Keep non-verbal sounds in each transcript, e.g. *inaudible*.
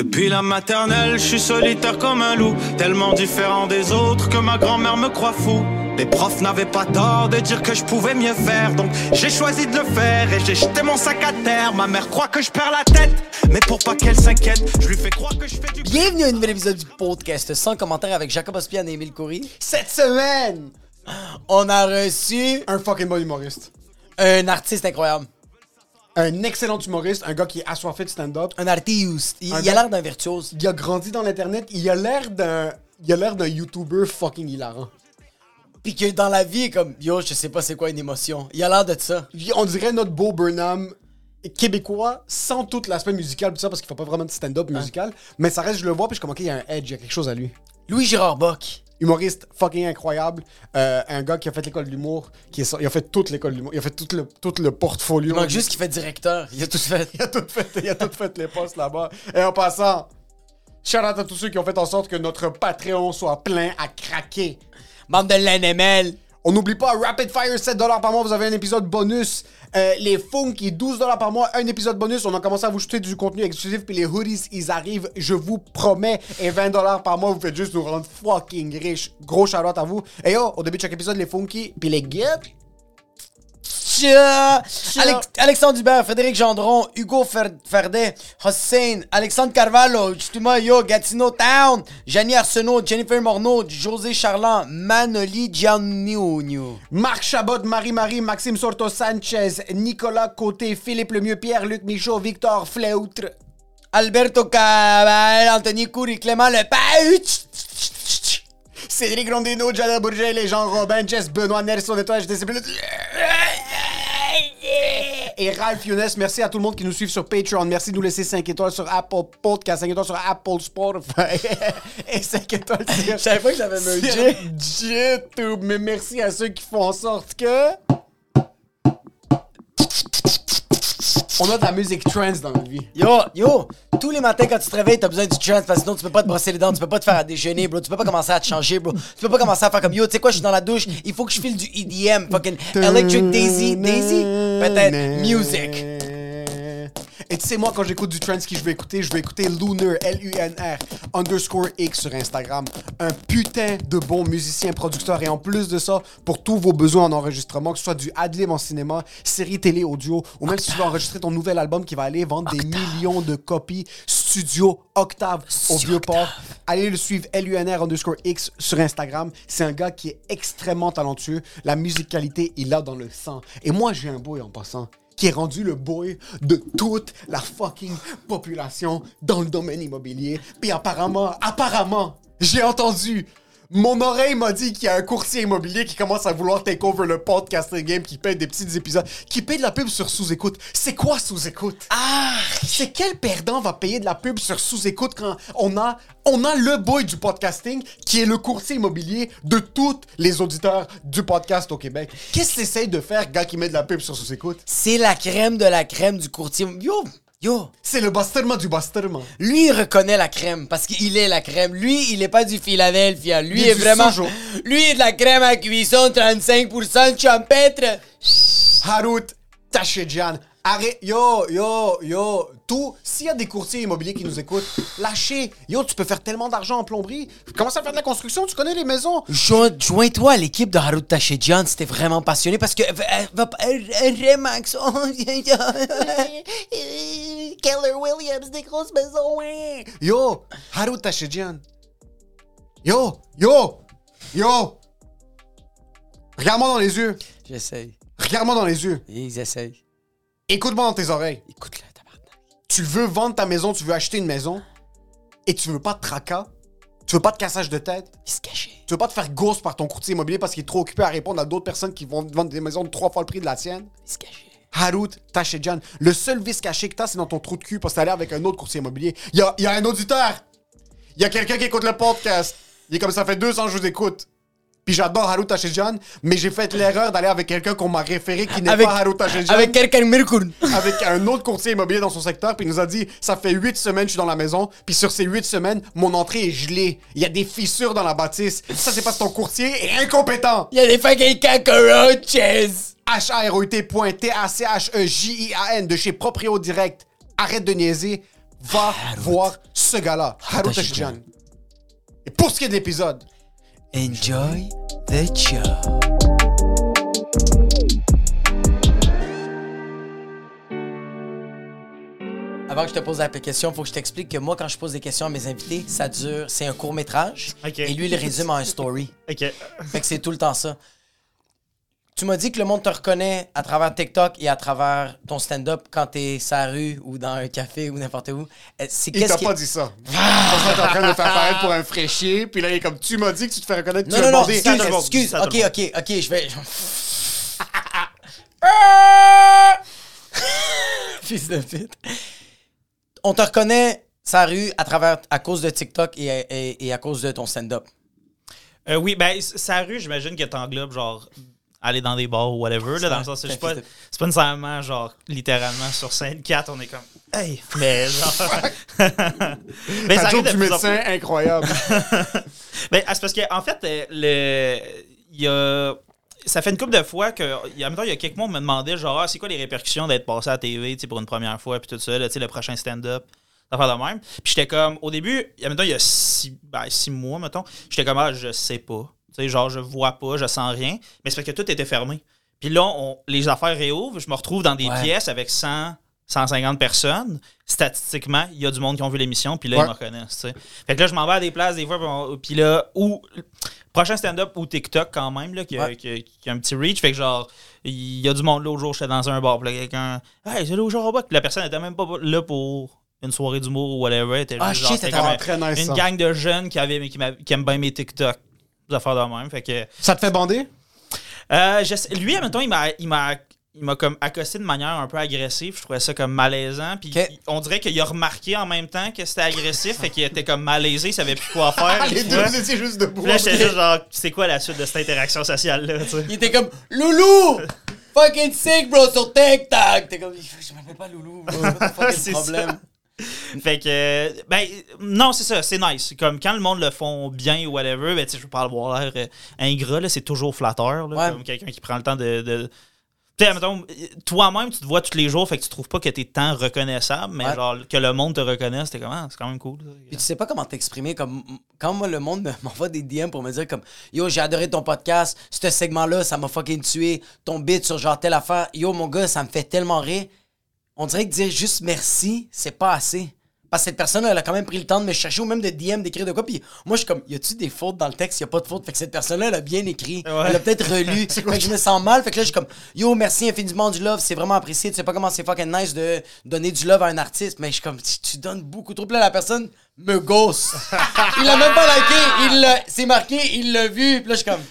Depuis la maternelle, je suis solitaire comme un loup, tellement différent des autres que ma grand-mère me croit fou. Les profs n'avaient pas tort de dire que je pouvais mieux faire, donc j'ai choisi de le faire et j'ai jeté mon sac à terre. Ma mère croit que je perds la tête, mais pour pas qu'elle s'inquiète, je lui fais croire que je fais du. Bienvenue à un nouvel épisode du podcast sans commentaire avec Jacob Ospian et Émile Coury. Cette semaine, On a reçu un fucking bon humoriste. un artiste incroyable. Un excellent humoriste, un gars qui est assoiffé de stand-up. Un artiste. Il, Un il a l'air d'un virtuose. Il a grandi dans l'internet, il a l'air d'un il a l'air d'un YouTuber fucking hilarant. Puis que dans la vie, comme yo, je sais pas c'est quoi une émotion. Il a l'air de ça. On dirait notre beau Burnham québécois sans tout l'aspect musical tout ça parce qu'il fait pas vraiment de stand-up musical, mais ça reste je le vois puis je suis comme OK, il y a un edge, il y a quelque chose à lui. Louis Girard Bock. Humoriste fucking incroyable, euh, un gars qui a fait l'école de l'humour, qui est so- il a fait toute l'école de l'humour, il a fait tout le tout le portfolio. Il manque juste qu'il fait directeur. Il a tout fait. *laughs* Il a tout fait, il a tout fait les postes là-bas. Et en passant, shout out à tous ceux qui ont fait en sorte que notre Patreon soit plein à craquer. Membre de l'NML. On n'oublie pas, Rapid Fire, 7$ par mois, vous avez un épisode bonus. Euh, les Funky, 12$ par mois, un épisode bonus. On a commencé à vous jeter du contenu exclusif, puis les hoodies, ils arrivent, je vous promets. Et 20$ par mois, vous faites juste nous rendre fucking riches. Gros shout out à vous. Et yo, au début de chaque épisode, les Funky, puis les Get. Tcha! Alex- Alexandre Dubert, Frédéric Gendron, Hugo Fer- Ferdet, Hossein, Alexandre Carvalho, justement, yo, Gatineau Town, Janie Arsenault, Jennifer Morneau, José Charland, Manoli Giannino. Marc Chabot, Marie-Marie, Maxime Sorto Sanchez, Nicolas Côté, Philippe Lemieux, Pierre-Luc Michaud, Victor Fleutre. Alberto Cabal, Anthony Coury, Clément Lepage. Cédric Rondino, Jada Bourget, les Jean Robin, Jess Benoît, Nelson Nettoyage, Discipline. Et Ralph Younes, merci à tout le monde qui nous suit sur Patreon. Merci de nous laisser 5 étoiles sur Apple Podcast, 5 étoiles sur Apple Spotify *laughs* et 5 étoiles sur... Je savais pas que j'avais un sur YouTube. Mais merci à ceux qui font en sorte que... On a de la musique trance dans la vie. Yo, yo, tous les matins quand tu te réveilles, t'as besoin du trance parce que sinon tu peux pas te brosser les dents, tu peux pas te faire à déjeuner, bro. Tu peux pas commencer à te changer, bro. Tu peux pas commencer à faire comme yo, tu sais quoi, je suis dans la douche, il faut que je file du EDM, fucking Electric Daisy, Daisy, peut-être music. Et tu sais, moi, quand j'écoute du trance, qui je vais écouter, je vais écouter Lunar, L-U-N-R, underscore X sur Instagram. Un putain de bon musicien, producteur. Et en plus de ça, pour tous vos besoins en enregistrement, que ce soit du adlib en cinéma, série télé, audio, ou même si tu veux enregistrer ton nouvel album qui va aller vendre des millions de copies, studio Octave au Vieux-Port. Allez le suivre, LUNR underscore X sur Instagram. C'est un gars qui est extrêmement talentueux. La musicalité, il l'a dans le sang. Et moi, j'ai un boy en passant qui est rendu le boy de toute la fucking population dans le domaine immobilier. Puis apparemment, apparemment, j'ai entendu. Mon oreille m'a dit qu'il y a un courtier immobilier qui commence à vouloir take over le podcasting game, qui paye des petits épisodes, qui paye de la pub sur sous-écoute. C'est quoi sous-écoute? Ah! C'est quel perdant va payer de la pub sur sous-écoute quand on a, on a le boy du podcasting qui est le courtier immobilier de tous les auditeurs du podcast au Québec? Qu'est-ce que t'essayes de faire, gars qui met de la pub sur sous-écoute? C'est la crème de la crème du courtier. Yo, yo. C'est le basterment du basterment. Lui, il reconnaît la crème parce qu'il est la crème. Lui, il est pas du Philadelphia. Lui Il est vraiment. Sojo. Lui est de la crème à cuisson, 35% de champêtre. Harut Tachedjan. Arrête, yo, yo, yo, tout. S'il y a des courtiers immobiliers qui nous écoutent, lâchez. Yo, tu peux faire tellement d'argent en plomberie. Commence à faire de la construction, tu connais les maisons. Joins- Joins-toi à l'équipe de Harut Tachedjian si t'es vraiment passionné parce que. euh, Remax. *laughs* Keller Williams, des grosses maisons, ouais. Yo, Harut Tachedjan. Yo, yo, yo. Regarde-moi dans les yeux. J'essaye. Regarde-moi dans les yeux. Ils essayent. Écoute-moi dans tes oreilles. Écoute-le, tabarnak. tu veux vendre ta maison, tu veux acheter une maison, et tu veux pas de tracas, tu veux pas de cassage de tête, Il se cachait. tu veux pas te faire ghost par ton courtier immobilier parce qu'il est trop occupé à répondre à d'autres personnes qui vont vendre des maisons de trois fois le prix de la tienne. Il se cachait. Harut Tachedjan, le seul vice caché que t'as, c'est dans ton trou de cul parce que t'es allé avec un autre courtier immobilier. Il y a, y a un auditeur! Il y a quelqu'un qui écoute le podcast. Il est comme ça fait deux ans que je vous écoute. Puis j'adore Harut Tachedjan, mais j'ai fait l'erreur d'aller avec quelqu'un qu'on m'a référé qui n'est Avec- pas Harut Tachedjan Avec quelqu'un Mirkoun. *laughs* avec un autre courtier immobilier dans son secteur, puis il nous a dit ça fait huit semaines que je suis dans la maison, puis sur ces huit semaines, mon entrée est gelée. Il y a des fissures dans la bâtisse. Ça, c'est parce que ton courtier est incompétent. Il y a des fucking cockroaches. H-A-R-O-U-T.T-A-C-H-E-J-I-A-N de chez Proprio Direct. Arrête de niaiser. Va voir ce gars-là, Haru Tashijan. Tashijan. Et pour ce qui est de l'épisode, Enjoy the show. Avant que je te pose la question, il faut que je t'explique que moi, quand je pose des questions à mes invités, ça dure, c'est un court métrage. Ok. Et lui, il résume en un story. Ok. Fait que c'est tout le temps ça. Tu m'as dit que le monde te reconnaît à travers TikTok et à travers ton stand-up quand t'es sur la rue ou dans un café ou n'importe où. Euh, C'est il t'a qui... pas dit ça. Parce que t'es en train de faire paraître pour un fraîchier, puis là, il est comme, tu m'as dit que tu te fais reconnaître, tu Non, as non, non, demandé. excuse, excuse. attends, Ok, ok, ok, je vais. *laughs* *laughs* Fils de pute. On te reconnaît sa rue à travers, à cause de TikTok et, et- et à cause de ton stand-up. Euh, oui, ben, sa rue, j'imagine que t'englobes, genre, aller dans des bars ou whatever, là, dans le sens, c'est pas, pas nécessairement, genre, littéralement, sur scène 4, on est comme, hey, mais *laughs* genre. *laughs* mais ça arrive du plus médecin, incroyable. *laughs* Ben, ah, c'est parce qu'en en fait, euh, le. Il y a. Ça fait une couple de fois que. il y a- En même temps, il y a quelques mois, on me demandait, genre, ah, c'est quoi les répercussions d'être passé à la TV, pour une première fois, puis tout ça, là, tu sais, le prochain stand-up. D'affaires de même. Puis j'étais comme, au début, en même temps, il y a six, ben, six mois, mettons, j'étais comme, ah, je sais pas. Tu sais, genre, je vois pas, je sens rien. Mais c'est parce que tout était fermé. Puis là, on- les affaires réouvrent, je me retrouve dans des Ouais. pièces avec 100, 150 personnes. Statistiquement, il y a du monde qui ont vu l'émission, puis là, Ouais. ils me reconnaissent. Fait que là, je m'en vais à des places des fois, puis là, ou prochain stand-up ou TikTok quand même, là, qui, a, Ouais. qui a- qui a un petit reach. Fait que genre, il y a du monde l'autre jour, j'étais dans un bar, puis là, quelqu'un, hey, c'est là au Robot. Puis la personne était même pas là pour une soirée d'humour ou whatever. Était Ah, juste, genre, shit, c'était comme nice, une gang de jeunes qui, avaient, qui aiment bien mes TikTok. Des affaires de même. Fait que. Ça te fait bander? Euh, je lui, admettons, il m'a, il m'a, il m'a comme accosté de manière un peu agressive. Je trouvais ça comme malaisant. Puis on dirait qu'il a remarqué en même temps que c'était agressif. fait qu'il était comme malaisé, il savait plus quoi faire. *laughs* les deux, vois. étiez juste debout. Puis là, j'étais juste genre, c'est quoi la suite de cette interaction sociale-là, tu sais? Il était comme Loulou! Fucking sick, bro, sur TikTok! T'es comme, je m'appelle pas Loulou, bro. *laughs* C'est pas le problème? *laughs* Fait que, ben, non, c'est ça, c'est nice. Comme quand le monde le font bien ou whatever, ben, tu sais, je veux pas avoir l'air euh, ingrat, là, c'est toujours flatteur, là, Ouais. comme quelqu'un qui prend le temps de. de... Tu sais, toi-même, tu te vois tous les jours, fait que tu trouves pas que t'es tant reconnaissable, mais Ouais. genre, que le monde te reconnaisse, t'es comme, ah, c'est quand même cool. Puis tu sais pas comment t'exprimer. Comme quand moi, le monde me- *laughs* m'envoie des DM pour me dire comme Yo, j'ai adoré ton podcast, ce segment-là, ça m'a fucking tué. Ton bit sur genre telle affaire. Yo, mon gars, ça me fait tellement rire. On dirait que dire juste merci, c'est pas assez. Parce que cette personne, elle a quand même pris le temps de me chercher ou même de DM, d'écrire de quoi. Puis moi, je suis comme, y a-tu des fautes dans le texte? Y a pas de fautes. Fait que cette personne-là, elle a bien écrit. Ouais. Elle a peut-être relu. *laughs* fait que je me sens mal. Fait que là, je suis comme, yo, merci infiniment du love. C'est vraiment apprécié. Tu sais pas comment c'est fucking nice de donner du love à un artiste. Mais je suis comme, tu, tu donnes beaucoup trop. Puis là, la personne me gosse. *laughs* il l'a même pas liké. Il c'est marqué, il l'a vu. Puis là, je suis comme,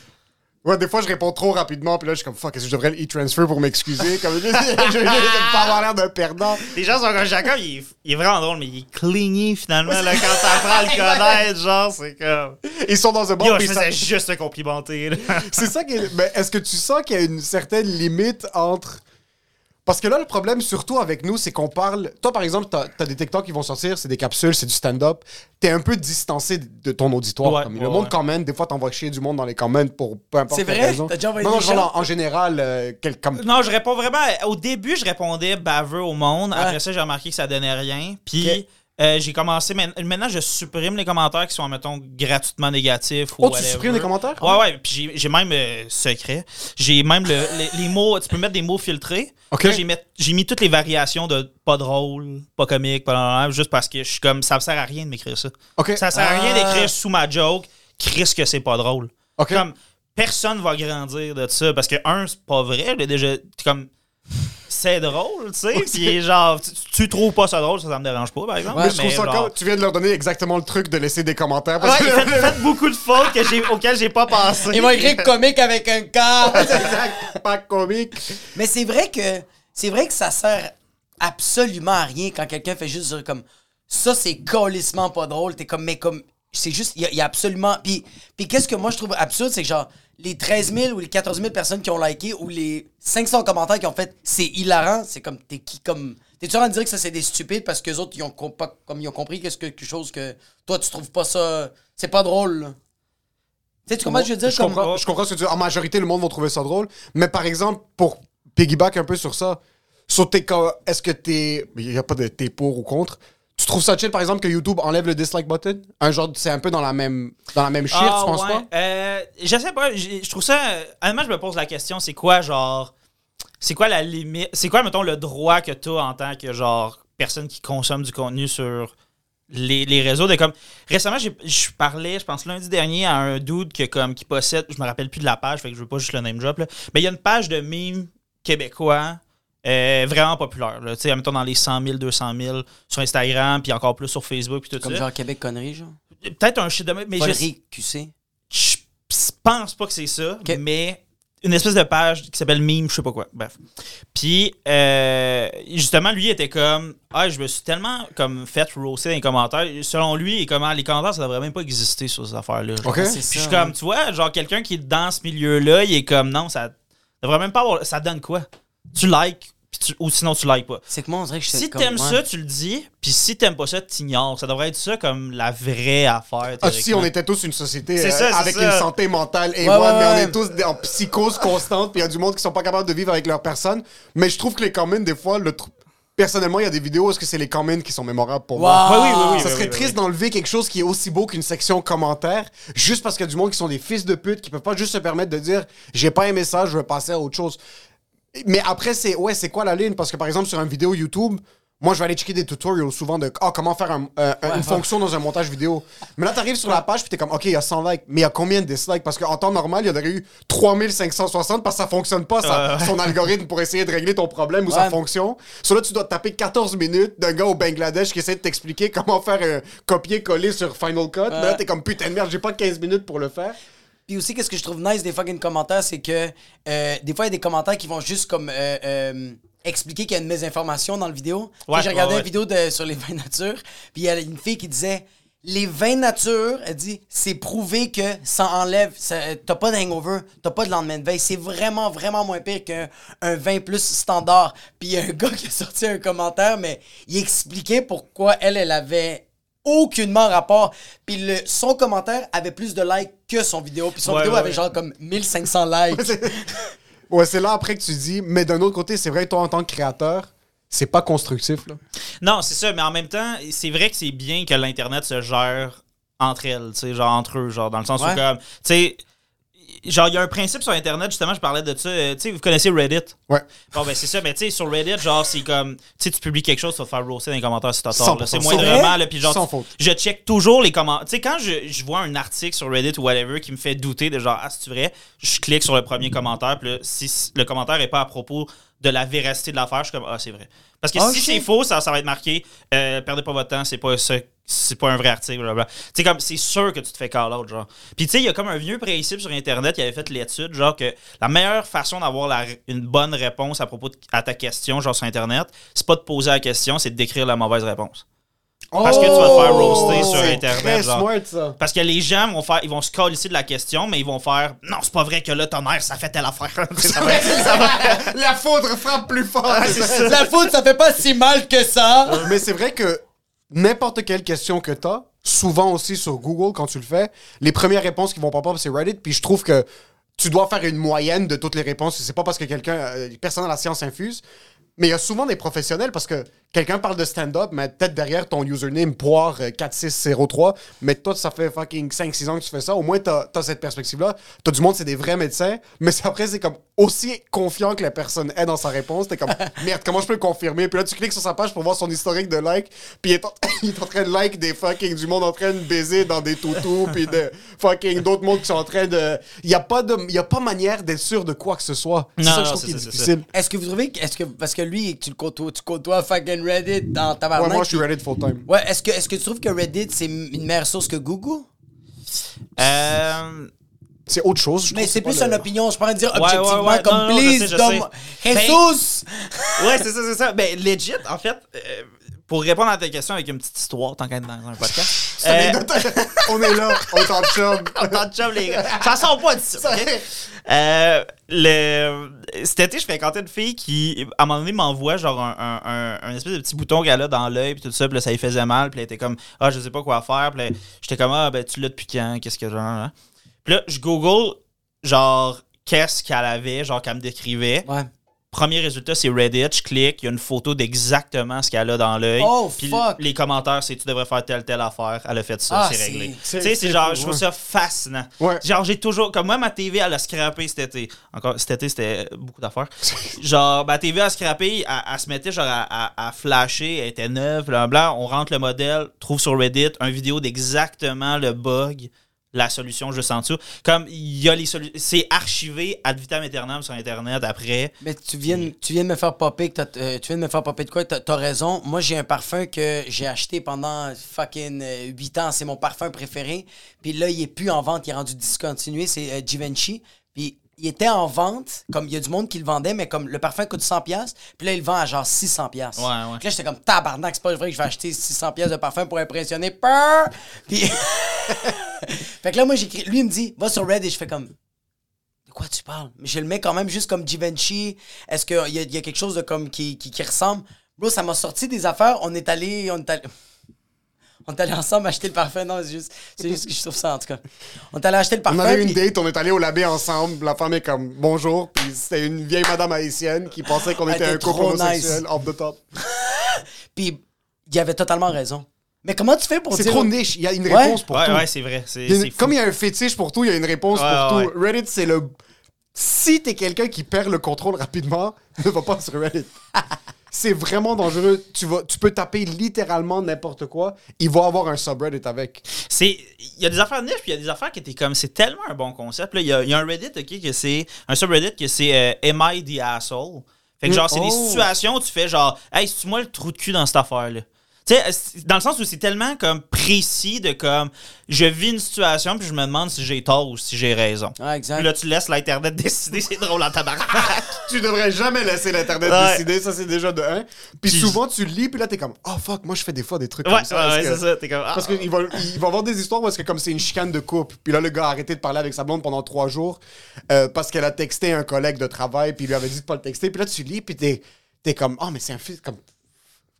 Ouais, des fois, je réponds trop rapidement, puis là, je suis comme, fuck, est-ce que je devrais le e-transfer pour m'excuser? Comme, *laughs* je, je, je, je pas avoir l'air d'un perdant. Les gens sont comme Jacob, il est, il est vraiment drôle, mais il est cligné finalement là, quand t'apprends à le *laughs* connaître. Genre, c'est comme. Ils sont dans un bar, Yo, puis je faisais juste te complimenter. C'est ça qui est. Mais est-ce que tu sens qu'il y a une certaine limite entre. Parce que là, le problème, surtout avec nous, c'est qu'on parle. Toi, par exemple, t'as as des TikTok qui vont sortir, c'est des capsules, c'est du stand-up. T'es un peu distancé de ton auditoire. Ouais, comme ouais, le monde ouais. commente, des fois, t'envoies chier du monde dans les comments pour peu importe C'est vrai? T'as déjà envoyé Non, non, en, en général, euh, quel- comme- Non, je réponds vraiment. Au début, je répondais baveux au monde. Après ça, j'ai remarqué que ça donnait rien. Puis. Euh, j'ai commencé. main- Maintenant, je supprime les commentaires qui sont, mettons, gratuitement négatifs. ou Oh, tu whatever. supprimes les commentaires? Ouais, ouais. Puis j'ai- même euh, secret. J'ai même le- les, les mots. Tu peux mettre des mots filtrés. Ok. Là, j'ai mis toutes les variations de pas drôle, pas comique, pas blablabla, juste parce que je suis comme. Ça me sert à rien de m'écrire ça. Ok. Ça sert à rien Ah. d'écrire sous ma joke. Chris que c'est pas drôle. Ok. Comme personne va grandir de ça parce que un c'est pas vrai, déjà comme c'est drôle, tu sais, puis genre tu, tu trouves pas ça drôle, ça, ça me dérange pas par exemple. Ouais, Mais je trouve ça genre- comme. Tu viens de leur donner exactement le truc de laisser des commentaires. Parce Ouais, que faites, faites beaucoup de fautes que j'ai, auxquelles j'ai pas pensé. il m'a écrit comique avec un K. *laughs* *laughs* exact, pas comique. Mais c'est vrai que c'est vrai que ça sert absolument à rien quand quelqu'un fait juste dire comme ça c'est colissement pas drôle t'es comme mais comme c'est juste il y, a- il y a absolument puis puis qu'est-ce que moi je trouve absurde c'est que genre les 13 000 ou les 14 000 personnes qui ont liké ou les 500 commentaires qui ont fait c'est hilarant c'est comme t'es qui comme t'es-tu en train de dire que ça c'est des stupides parce que les autres ils ont pas- comme ils ont compris qu'est-ce que quelque chose que toi tu trouves pas ça c'est pas drôle là. tu sais tu comprends ce que je veux dire je, comme comprends, je comprends ce que tu dis. En majorité, le monde va trouver ça drôle. Mais par exemple, pour piggyback un peu sur ça, sur tes est-ce que t'es. Il n'y a pas de t'es pour ou contre. Tu trouves ça chill, par exemple, que YouTube enlève le dislike button? Un genre, c'est un peu dans la même, dans la même shit, Ah, tu penses ouais. pas? Euh, je sais pas. Je je trouve ça. Honnêtement, je me pose la question c'est quoi, genre. C'est quoi la limite C'est quoi, mettons, le droit que tu en tant que, genre, personne qui consomme du contenu sur les, les réseaux? De comme. Récemment, je parlais, je pense, lundi dernier, à un dude que, comme, qui possède. Je me rappelle plus de la page, fait que je veux pas juste le name drop, là. Mais il y a une page de mimes québécois. Euh, vraiment populaire, là. tu sais, mettons dans les 100 000, 200 000 sur Instagram, puis encore plus sur Facebook, puis tout Comme ça. genre Québec connerie, genre? Peut-être un shit de mais je, QC. je pense pas que c'est ça, mais une espèce de page qui s'appelle Meme, je sais pas quoi. Bref. Puis, euh, justement, lui était comme Ah, je me suis tellement comme fait roaster dans les commentaires. Selon lui, et comment les commentaires, ça devrait même pas exister sur ces affaires-là. C'est Puis ça. je suis comme, tu vois, genre quelqu'un qui est dans ce milieu-là, il est comme non, ça devrait même pas avoir. Ça donne quoi? Tu likes, puis tu- ou sinon tu likes pas. C'est que moi, on dirait que je Si comme- t'aimes ouais. ça, tu le dis, puis si t'aimes pas ça, t'ignores. Ça devrait être ça comme la vraie affaire. Ah, si, on était tous une société euh, ça, avec ça. une santé mentale et Ouais, ouais, mais on est tous en psychose constante, puis il y a du monde qui sont pas capables de vivre avec leur personne. Mais je trouve que les comments, des fois, le tr- personnellement, il y a des vidéos où est-ce que c'est les comments qui sont mémorables pour moi. Wow. Oui, oui, oui, oui, ça serait oui, triste oui. d'enlever quelque chose qui est aussi beau qu'une section commentaires, juste parce qu'il y a du monde qui sont des fils de pute, qui peuvent pas juste se permettre de dire j'ai pas aimé ça, je veux passer à autre chose. Mais après, c'est ouais, c'est quoi la ligne? Parce que par exemple, sur une vidéo YouTube, moi, je vais aller checker des tutorials souvent de ah, comment faire un- un- une fonction dans un montage vidéo. Mais là, t'arrives sur la page, puis t'es comme, OK, il y a 100 likes, mais il y a combien de dislikes? Parce qu'en temps normal, il y en aurait eu 3560 parce que ça fonctionne pas, ça- son algorithme pour essayer de régler ton problème ou sa fonction. Sur là, tu dois taper 14 minutes d'un gars au Bangladesh qui essaie de t'expliquer comment faire un copier-coller sur Final Cut. Mais là, t'es comme, putain de merde, j'ai pas 15 minutes pour le faire. Puis aussi, qu'est-ce que je trouve nice des fucking commentaires, c'est que euh, des fois, il y a des commentaires qui vont juste comme euh, euh, expliquer qu'il y a une mésinformation dans la vidéo. Ouais, J'ai regardé ouais, une vidéo de, sur les *laughs* vins nature, puis il y a une fille qui disait Les vins nature, elle dit, c'est prouvé que ça enlève, t'as pas d'hangover, t'as pas de lendemain de veille. C'est vraiment, vraiment moins pire qu'un un vin plus standard. Puis il y a un *laughs* gars qui a sorti un commentaire, mais il expliquait pourquoi elle, elle avait aucunement rapport. Puis le, son commentaire avait plus de likes que son vidéo. Puis son Ouais, vidéo ouais, avait ouais. genre comme 1500 likes. Ouais, c'est là après que tu dis, mais d'un autre côté, c'est vrai, toi, en tant que créateur, c'est pas constructif, là. Non, c'est ça, mais en même temps, c'est vrai que c'est bien que l'Internet se gère entre elles, tu sais, genre entre eux, genre dans le sens Ouais. où comme, tu sais, genre il y a un principe sur Internet, justement, je parlais de ça, euh, tu sais, vous connaissez Reddit? Ouais. Bon, ben c'est ça, mais tu sais, sur Reddit, genre, c'est comme, tu sais, tu publies quelque chose, tu vas te faire roaster dans les commentaires si t'as tort, là. 100%. C'est moindrement, là, puis genre, Sans faute. je check toujours les commentaires. Tu sais, quand je, je vois un article sur Reddit ou whatever qui me fait douter de genre, ah, c'est vrai, je clique sur le premier commentaire, puis là, si le commentaire est pas à propos de la véracité de l'affaire, je suis comme, ah, c'est vrai. Parce que Oh, si c'est faux, ça, ça va être marqué, euh, perdez pas votre temps, c'est pas ça. C'est pas un vrai article, blablabla. Tu comme, c'est sûr que tu te fais call out, genre. Puis, tu sais, il y a comme un vieux principe sur Internet, il avait fait l'étude, genre, que la meilleure façon d'avoir une bonne réponse à propos de, à ta question, genre, sur Internet, c'est pas de poser la question, c'est de décrire la mauvaise réponse. Parce que tu vas te faire roaster sur Oh! C'est Internet, très genre. smart, ça. Parce que les gens vont faire, ils vont se coller ici de la question, mais ils vont faire Non, c'est pas vrai que là, ton air, ça fait telle affaire. *laughs* ça va, ça va- La foudre frappe plus fort. La faute, ça fait pas si mal que ça. Mais c'est vrai que n'importe quelle question que t'as, souvent aussi sur Google, quand tu le fais, les premières réponses qui vont pas c'est Reddit. Puis je trouve que tu dois faire une moyenne de toutes les réponses. C'est pas parce que quelqu'un, euh, personne dans la science infuse. Mais il y a souvent des professionnels parce que quelqu'un parle de stand-up, mais peut-être derrière ton username poire euh, 4603, mais toi, ça fait fucking 5-6 ans que tu fais ça. Au moins, t'as as cette perspective-là. T'as du monde, c'est des vrais médecins, mais après, c'est comme aussi confiant que la personne est dans sa réponse. T'es comme, *laughs* merde, comment je peux le confirmer? Puis là, tu cliques sur sa page pour voir son historique de like, puis il est en, *laughs* il est en train de like des fucking du monde en train de baiser dans des toutous, puis de fucking d'autres mondes qui sont en train de. Il y a pas de, il y a pas manière d'être sûr de quoi que ce soit. C'est Non, ça que je trouve c'est qui est difficile. Est-ce que vous trouvez est-ce que, parce que lui, tu le côtoies, tu côtoies fucking Reddit dans ta Ouais, moi, je suis Reddit full-time. Ouais, est-ce que, est-ce que tu trouves que Reddit, c'est une meilleure source que Google? Euh, C'est autre chose. je Mais c'est plus le- une opinion, je pourrais dire objectivement, ouais, ouais. comme Non, non, je please, sais, je donne-moi- sais. Ben- Jesus! ouais, c'est ça, c'est ça. Ben, legit, en fait, euh, pour répondre à ta question avec une petite histoire, tant qu'à être dans un podcast. *laughs* euh, *laughs* on est là, on est en chum. *laughs* en tant que chum, les gars. Ça sort pas d'ici, ok? Euh, le, cet été, je fréquentais une fille qui, à un moment donné, m'envoie genre un, un, un- un espèce de petit bouton qu'elle a dans l'œil, puis tout ça, puis là, ça lui faisait mal, puis elle était comme, ah, je sais pas quoi faire, puis là, j'étais comme, ah, ben, tu l'as depuis quand, qu'est-ce que genre, hein? Puis là, je google, genre, qu'est-ce qu'elle avait, genre, qu'elle me décrivait. Ouais. Premier résultat, c'est Reddit. Je clique, il y a une photo d'exactement ce qu'elle a dans l'œil. Oh, Puis fuck. les commentaires, c'est tu devrais faire telle, telle affaire. Elle a fait ça, Ah, c'est réglé. Tu sais, c'est c'est genre, cool, je trouve ouais. ça fascinant. Ouais. Genre, j'ai toujours. Comme moi, ma TV, elle a scrappé cet été. Encore, cet été, c'était beaucoup d'affaires. genre, ma TV a scrappé, elle, elle se mettait genre à, à- à flasher, elle était neuve, blablabla. On rentre le modèle, trouve sur Reddit un vidéo d'exactement le bug, la solution juste en dessous. Comme, il y a les solutions. C'est archivé ad vitam aeternam sur Internet après. Mais tu viens, tu viens de me faire popper que euh, tu viens de me faire popper de quoi? T'as as raison. Moi, j'ai un parfum que j'ai acheté pendant fucking 8 ans. C'est mon parfum préféré. Puis là, il est plus en vente. Il est rendu discontinué. C'est euh, Givenchy. Puis il était en vente. Comme il y a du monde qui le vendait, mais comme le parfum coûte 100$. piastres, Puis là, il le vend à genre 600$. piastres. Ouais, ouais. Puis là, j'étais comme tabarnak. C'est pas vrai que je vais acheter 600$ piastres de parfum pour impressionner. Peur! Puis. *laughs* fait que là, moi, j'écris. Lui, il me dit, va sur Reddit. Je fais comme. De quoi tu parles? Mais je le mets quand même juste comme Givenchy. Est-ce qu'il y, y a quelque chose de comme qui, qui, qui ressemble? Bro, ça m'a sorti des affaires. On est allé. On est allé. On est allé ensemble acheter le parfum. Non, c'est juste, c'est juste que je trouve ça, en tout cas. On est allé acheter le parfum. On avait une puis- date, on est allé au labé ensemble. La femme est comme bonjour, puis c'était une vieille madame haïtienne qui pensait qu'on était était un couple homosexuel nice. off the top. *laughs* Puis il avait totalement raison. Mais comment tu fais pour C'est dire. trop niche, il y a une Ouais. réponse pour ouais, tout. ouais, c'est vrai. Une- comme il y a un fétiche pour tout, il y a une réponse Ouais, pour ouais. tout. Reddit, c'est le. Si t'es quelqu'un qui perd le contrôle rapidement, *laughs* ne va pas sur Reddit. *laughs* c'est vraiment dangereux. Tu, vas, tu peux taper littéralement n'importe quoi. Il va avoir un subreddit avec. C'est il y a des affaires niches puis il y a des affaires qui étaient comme c'est tellement un bon concept là il y a, il y a un Reddit OK que c'est un subreddit que c'est euh, Am I the asshole? Fait que genre c'est des Oh. situations où tu fais genre hey c'est moi le trou de cul dans cette affaire là tu sais c'est- dans le sens où c'est tellement comme précis de comme je vis une situation puis je me demande si j'ai tort ou si j'ai raison Ah, exact. Puis là tu laisses l'internet *laughs* décider c'est drôle en tabarnak Tu devrais jamais laisser l'Internet Ouais. décider, ça c'est déjà de un. Puis Puis- souvent tu lis, puis là t'es comme, oh fuck, moi je fais des fois des trucs ouais comme ça. ouais, Est-ce ouais, que- c'est ça t'es comme ah. Parce qu'il va, il va avoir des histoires parce que comme c'est une chicane de couple, puis là le gars a arrêté de parler avec sa blonde pendant trois jours euh, parce qu'elle a texté un collègue de travail, puis il lui avait dit de pas le texter, puis là tu lis, puis t'es, t'es comme, oh mais c'est un fils, comme,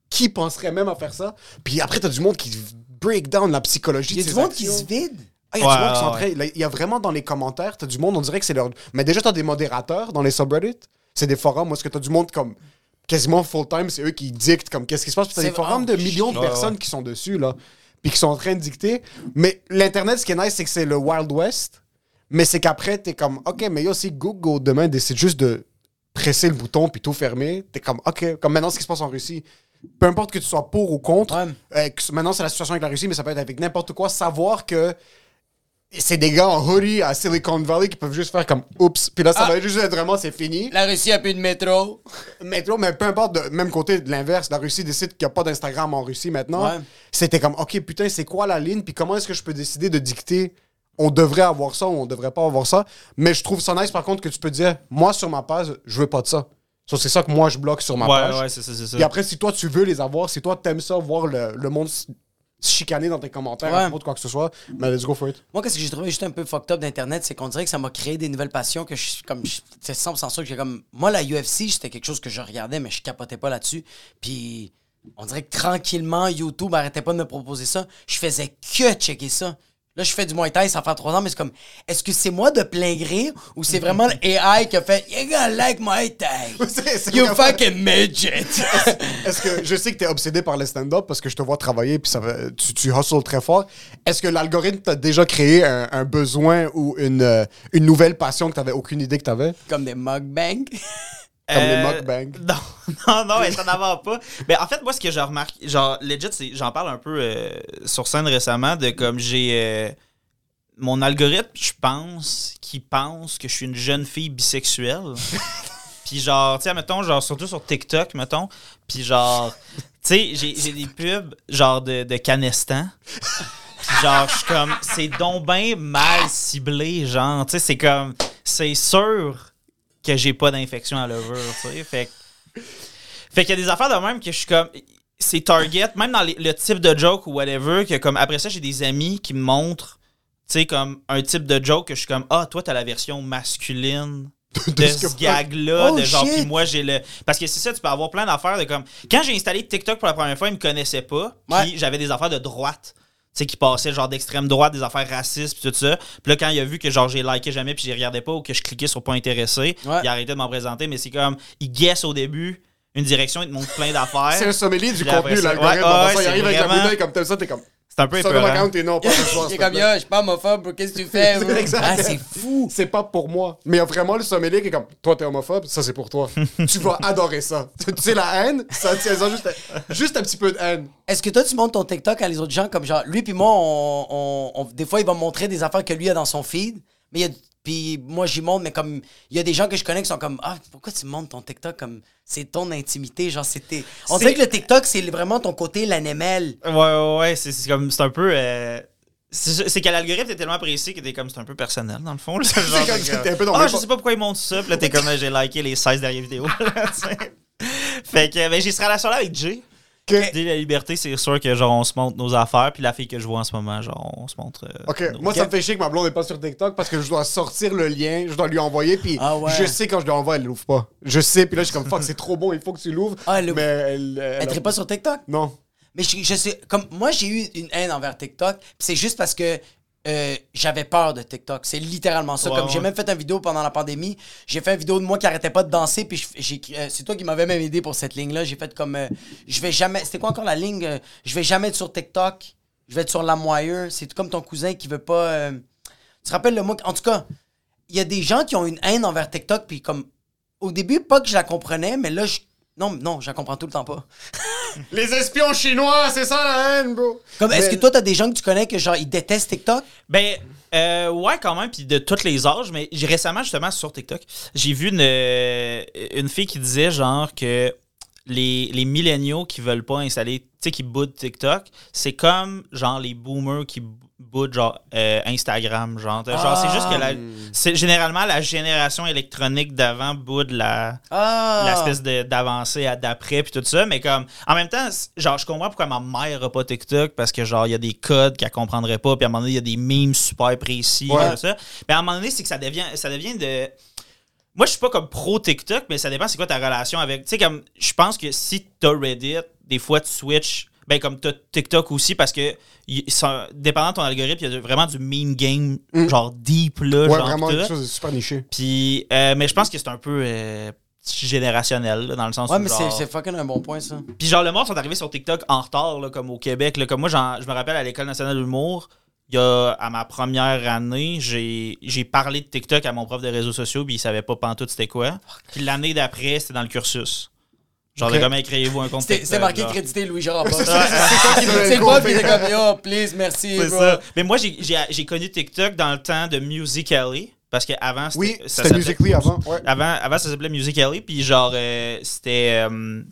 qui penserait même à faire ça? Puis après t'as du monde qui break down la psychologie Il y a de du monde qui se vide. Ah, il y a Ouais, du monde qui sont en ouais, train- là, Il y a vraiment dans les commentaires, t'as du monde, on dirait que c'est leur. Mais déjà, t'as des modérateurs dans les subreddits. C'est des forums où est-ce que t'as du monde comme quasiment full-time, c'est eux qui dictent comme qu'est-ce qui se passe. Puis t'as C'est des forums de millions de personnes Ouais, qui sont dessus, là. Puis qui sont en train de dicter. Mais l'Internet, ce qui est nice, c'est que c'est le Wild West. Mais c'est qu'après, t'es comme, OK, mais yo, si Google demain décide juste de presser le bouton puis tout fermer, t'es comme, OK, comme maintenant ce qui se passe en Russie. Peu importe que tu sois pour ou contre, Ouais. euh, que- maintenant c'est la situation avec la Russie, mais ça peut être avec n'importe quoi, savoir que c'est des gars en hoodie à Silicon Valley qui peuvent juste faire comme oups, puis là ça Ah. va juste être vraiment c'est fini. La Russie a plus de métro. Métro, mais peu importe, de même côté de l'inverse, la Russie décide qu'il n'y a pas d'Instagram en Russie maintenant. Ouais. C'était comme ok putain c'est quoi la ligne, puis comment est-ce que je peux décider de dicter on devrait avoir ça ou on devrait pas avoir ça? Mais je trouve ça nice par contre que tu peux dire moi sur ma page je veux pas de ça. So, c'est ça que moi je bloque sur ma page. ouais ouais c'est ça c'est ça Puis après, si toi, tu veux les avoir, si toi, t'aimes ça, voir le, le monde se chicaner dans tes commentaires Ouais. à propos de quoi que ce soit, ben let's go for it. Moi, qu'est-ce que j'ai trouvé juste un peu fucked up d'Internet, c'est qu'on dirait que ça m'a créé des nouvelles passions que je suis comme. C'est 100% sûr que j'ai comme. Moi, la UFC, c'était quelque chose que je regardais, mais je capotais pas là-dessus. Puis, on dirait que tranquillement, YouTube arrêtait pas de me proposer ça. Je faisais que checker ça. Là, je fais du Muay Thai, ça fait trois ans, mais c'est comme. Est-ce que c'est moi de plein gré ou c'est vraiment l'AI qui a fait You gonna like Muay Thai? *laughs* You fucking midget! Est-ce que je sais que t'es obsédé par le stand-up parce que je te vois travailler puis ça va- tu, tu hustles très fort. Est-ce que l'algorithme t'a déjà créé un, un besoin ou une, euh, une nouvelle passion que t'avais aucune idée que t'avais? comme des mukbangs. *laughs* Comme les Euh, mukbangs. *laughs* Non, non, non, avance pas. Mais en fait, moi, ce que j'ai remarqué, genre, legit, c'est- j'en parle un peu euh, sur scène récemment, de comme j'ai. euh, mon algorithme, je pense, qui pense que je suis une jeune fille bisexuelle. *laughs* Puis genre, tu sais, mettons, genre, surtout sur TikTok, mettons. Puis genre, tu sais, j'ai j'ai des pubs, genre, de, de Canestan. Puis genre, je suis comme, c'est donc bien mal ciblé, genre, tu sais, c'est comme, c'est sûr que j'ai pas d'infection à levure, tu sais. Fait qu'il y a des affaires de même que je suis comme. C'est target, même dans les- le type de joke ou whatever, que comme après ça, j'ai des amis qui me montrent, tu sais, comme un type de joke que je suis comme, ah, toi, t'as la version masculine *laughs* de ce gag-là, Oh, de genre, shit. puis moi, j'ai le. Parce que c'est ça, tu peux avoir plein d'affaires de comme. Quand j'ai installé TikTok pour la première fois, ils me connaissaient pas, puis j'avais des affaires de droite. Sais, qui passait genre d'extrême droite, des affaires racistes, puis tout ça. Puis là, quand il a vu que genre j'ai liké jamais, puis j'y regardais pas, ou que je cliquais sur pas intéressé, Ouais. il a arrêté de m'en présenter. Mais c'est comme, il guesse au début une direction, il te montre plein d'affaires. C'est un sommelier du contenu, l'algorithme. Ouais, ouais, il arrive avec la bouteille comme t'aimes ça, t'es comme. C'est un peu épeurant. account et non, pas *laughs* ce soir. Il est s'il te comme, yo, je suis pas homophobe, bro, qu'est-ce que tu fais. Ah, c'est fou. C'est pas pour moi. Mais il y a vraiment le sommelier qui est comme, toi, t'es homophobe, ça, c'est pour toi. *laughs* tu vas adorer ça. tu sais, la haine, ça tient juste, juste un petit peu de haine. Est-ce que toi, tu montes ton TikTok à les autres gens comme genre, lui puis moi, on, on- on- des fois, il va me montrer des affaires que lui a dans son feed, mais il y a, puis moi, j'y montre, mais comme, il y a des gens que je connais qui sont comme, ah, pourquoi tu montes ton TikTok comme, c'est ton intimité, genre, c'était. On dirait que le TikTok, c'est vraiment ton côté l'anémel. Ouais, ouais, ouais, c'est comme, c'est un peu. euh, c'est que l'algorithme est tellement précis que t'es comme, c'est un peu personnel dans le fond. là. *laughs* C'est un peu dans Ah, je sais pas pourquoi ils montrent ça. Puis là, t'es comme, j'ai liké les 16 dernières vidéos. fait que, ben, j'ai cette relation-là avec Jay. Ok. Jay, la liberté, c'est sûr que, genre, on se montre nos affaires. Puis la fille que je vois en ce moment, genre, on se montre. euh, Ok, nos- moi ça me fait chier que ma blonde n'est pas sur TikTok parce que je dois sortir le lien, je dois lui envoyer, puis Ah ouais. je sais quand je lui envoie, elle l'ouvre pas. Je sais, puis là je suis comme fuck, c'est trop bon, il faut que tu l'ouvres. Ah, elle- mais elle. elle- Elle ne pas sur TikTok? Non. Mais je, je sais, comme moi, j'ai eu une haine envers TikTok, puis c'est juste parce que euh, j'avais peur de TikTok. C'est littéralement ça. Ouais, comme j'ai même fait une vidéo pendant la pandémie, j'ai fait une vidéo de moi qui arrêtait pas de danser, puis euh, c'est toi qui m'avais même aidé pour cette ligne-là. J'ai fait comme, euh, je vais jamais, c'était quoi encore la ligne? Euh, je vais jamais être sur TikTok, je vais être sur LaMwire. C'est comme ton cousin qui veut pas. euh, tu te rappelles le moi, en tout cas, il y a des gens qui ont une haine envers TikTok, puis comme au début, pas que je la comprenais, mais là, je, non, non, je la comprends tout le temps pas. *laughs* Les espions chinois, c'est ça la haine, bro. Comme, est-ce Mais- que toi, t'as des gens que tu connais que genre ils détestent TikTok? Ben, euh, ouais, quand même, puis de tous les âges, mais j'ai récemment, justement, sur TikTok, j'ai vu une, euh, une fille qui disait, genre, que les, les milléniaux qui veulent pas installer, tu sais, qui boudent TikTok, c'est comme, genre, les boomers qui boudent, genre, euh, Instagram, genre. Genre, c'est juste que la, c'est généralement la génération électronique d'avant boude la Ah! l'espèce de- d'avancée à d'après puis tout ça mais comme en même temps genre je comprends pourquoi ma mère a pas TikTok parce que genre il y a des codes qu'elle comprendrait pas puis à un moment donné il y a des memes super précis Ouais. tout ça mais à un moment donné c'est que ça devient ça devient de moi je suis pas comme pro TikTok mais ça dépend c'est quoi ta relation avec tu sais comme je pense que si t'as Reddit des fois tu switches ben comme t'as TikTok aussi parce que y- ça- dépendant de ton algorithme il y a vraiment du meme game genre deep là Ouais, genre vraiment quelque chose de super niché. Puis, euh, mais je pense que c'est un peu euh, générationnel, là, dans le sens Ouais, où. mais c'est, genre- c'est fucking un bon point, ça. Puis, genre, le monde sont arrivés sur TikTok en retard, là, comme au Québec. Là, comme moi, je me rappelle à l'École nationale de l'humour, il y a, à ma première année, j'ai, j'ai parlé de TikTok à mon prof de réseaux sociaux, puis il savait pas pantoute c'était quoi. Puis l'année d'après, c'était dans le cursus. Genre, Ok. de comment créez-vous un compte C'était, TikTok. c'était marqué genre? crédité Louis-Jean. *laughs* C'est toi qui donnais C'est le le prof qui était comme, yo, please, merci, C'est bro. ça. Mais moi, j'ai, connu TikTok dans le temps de Musical.ly, parce qu'avant, c'était. Oui, c'était Musically avant. Ouais. Avant, avant, ça s'appelait Musical.ly, puis genre, euh, c'était. euh,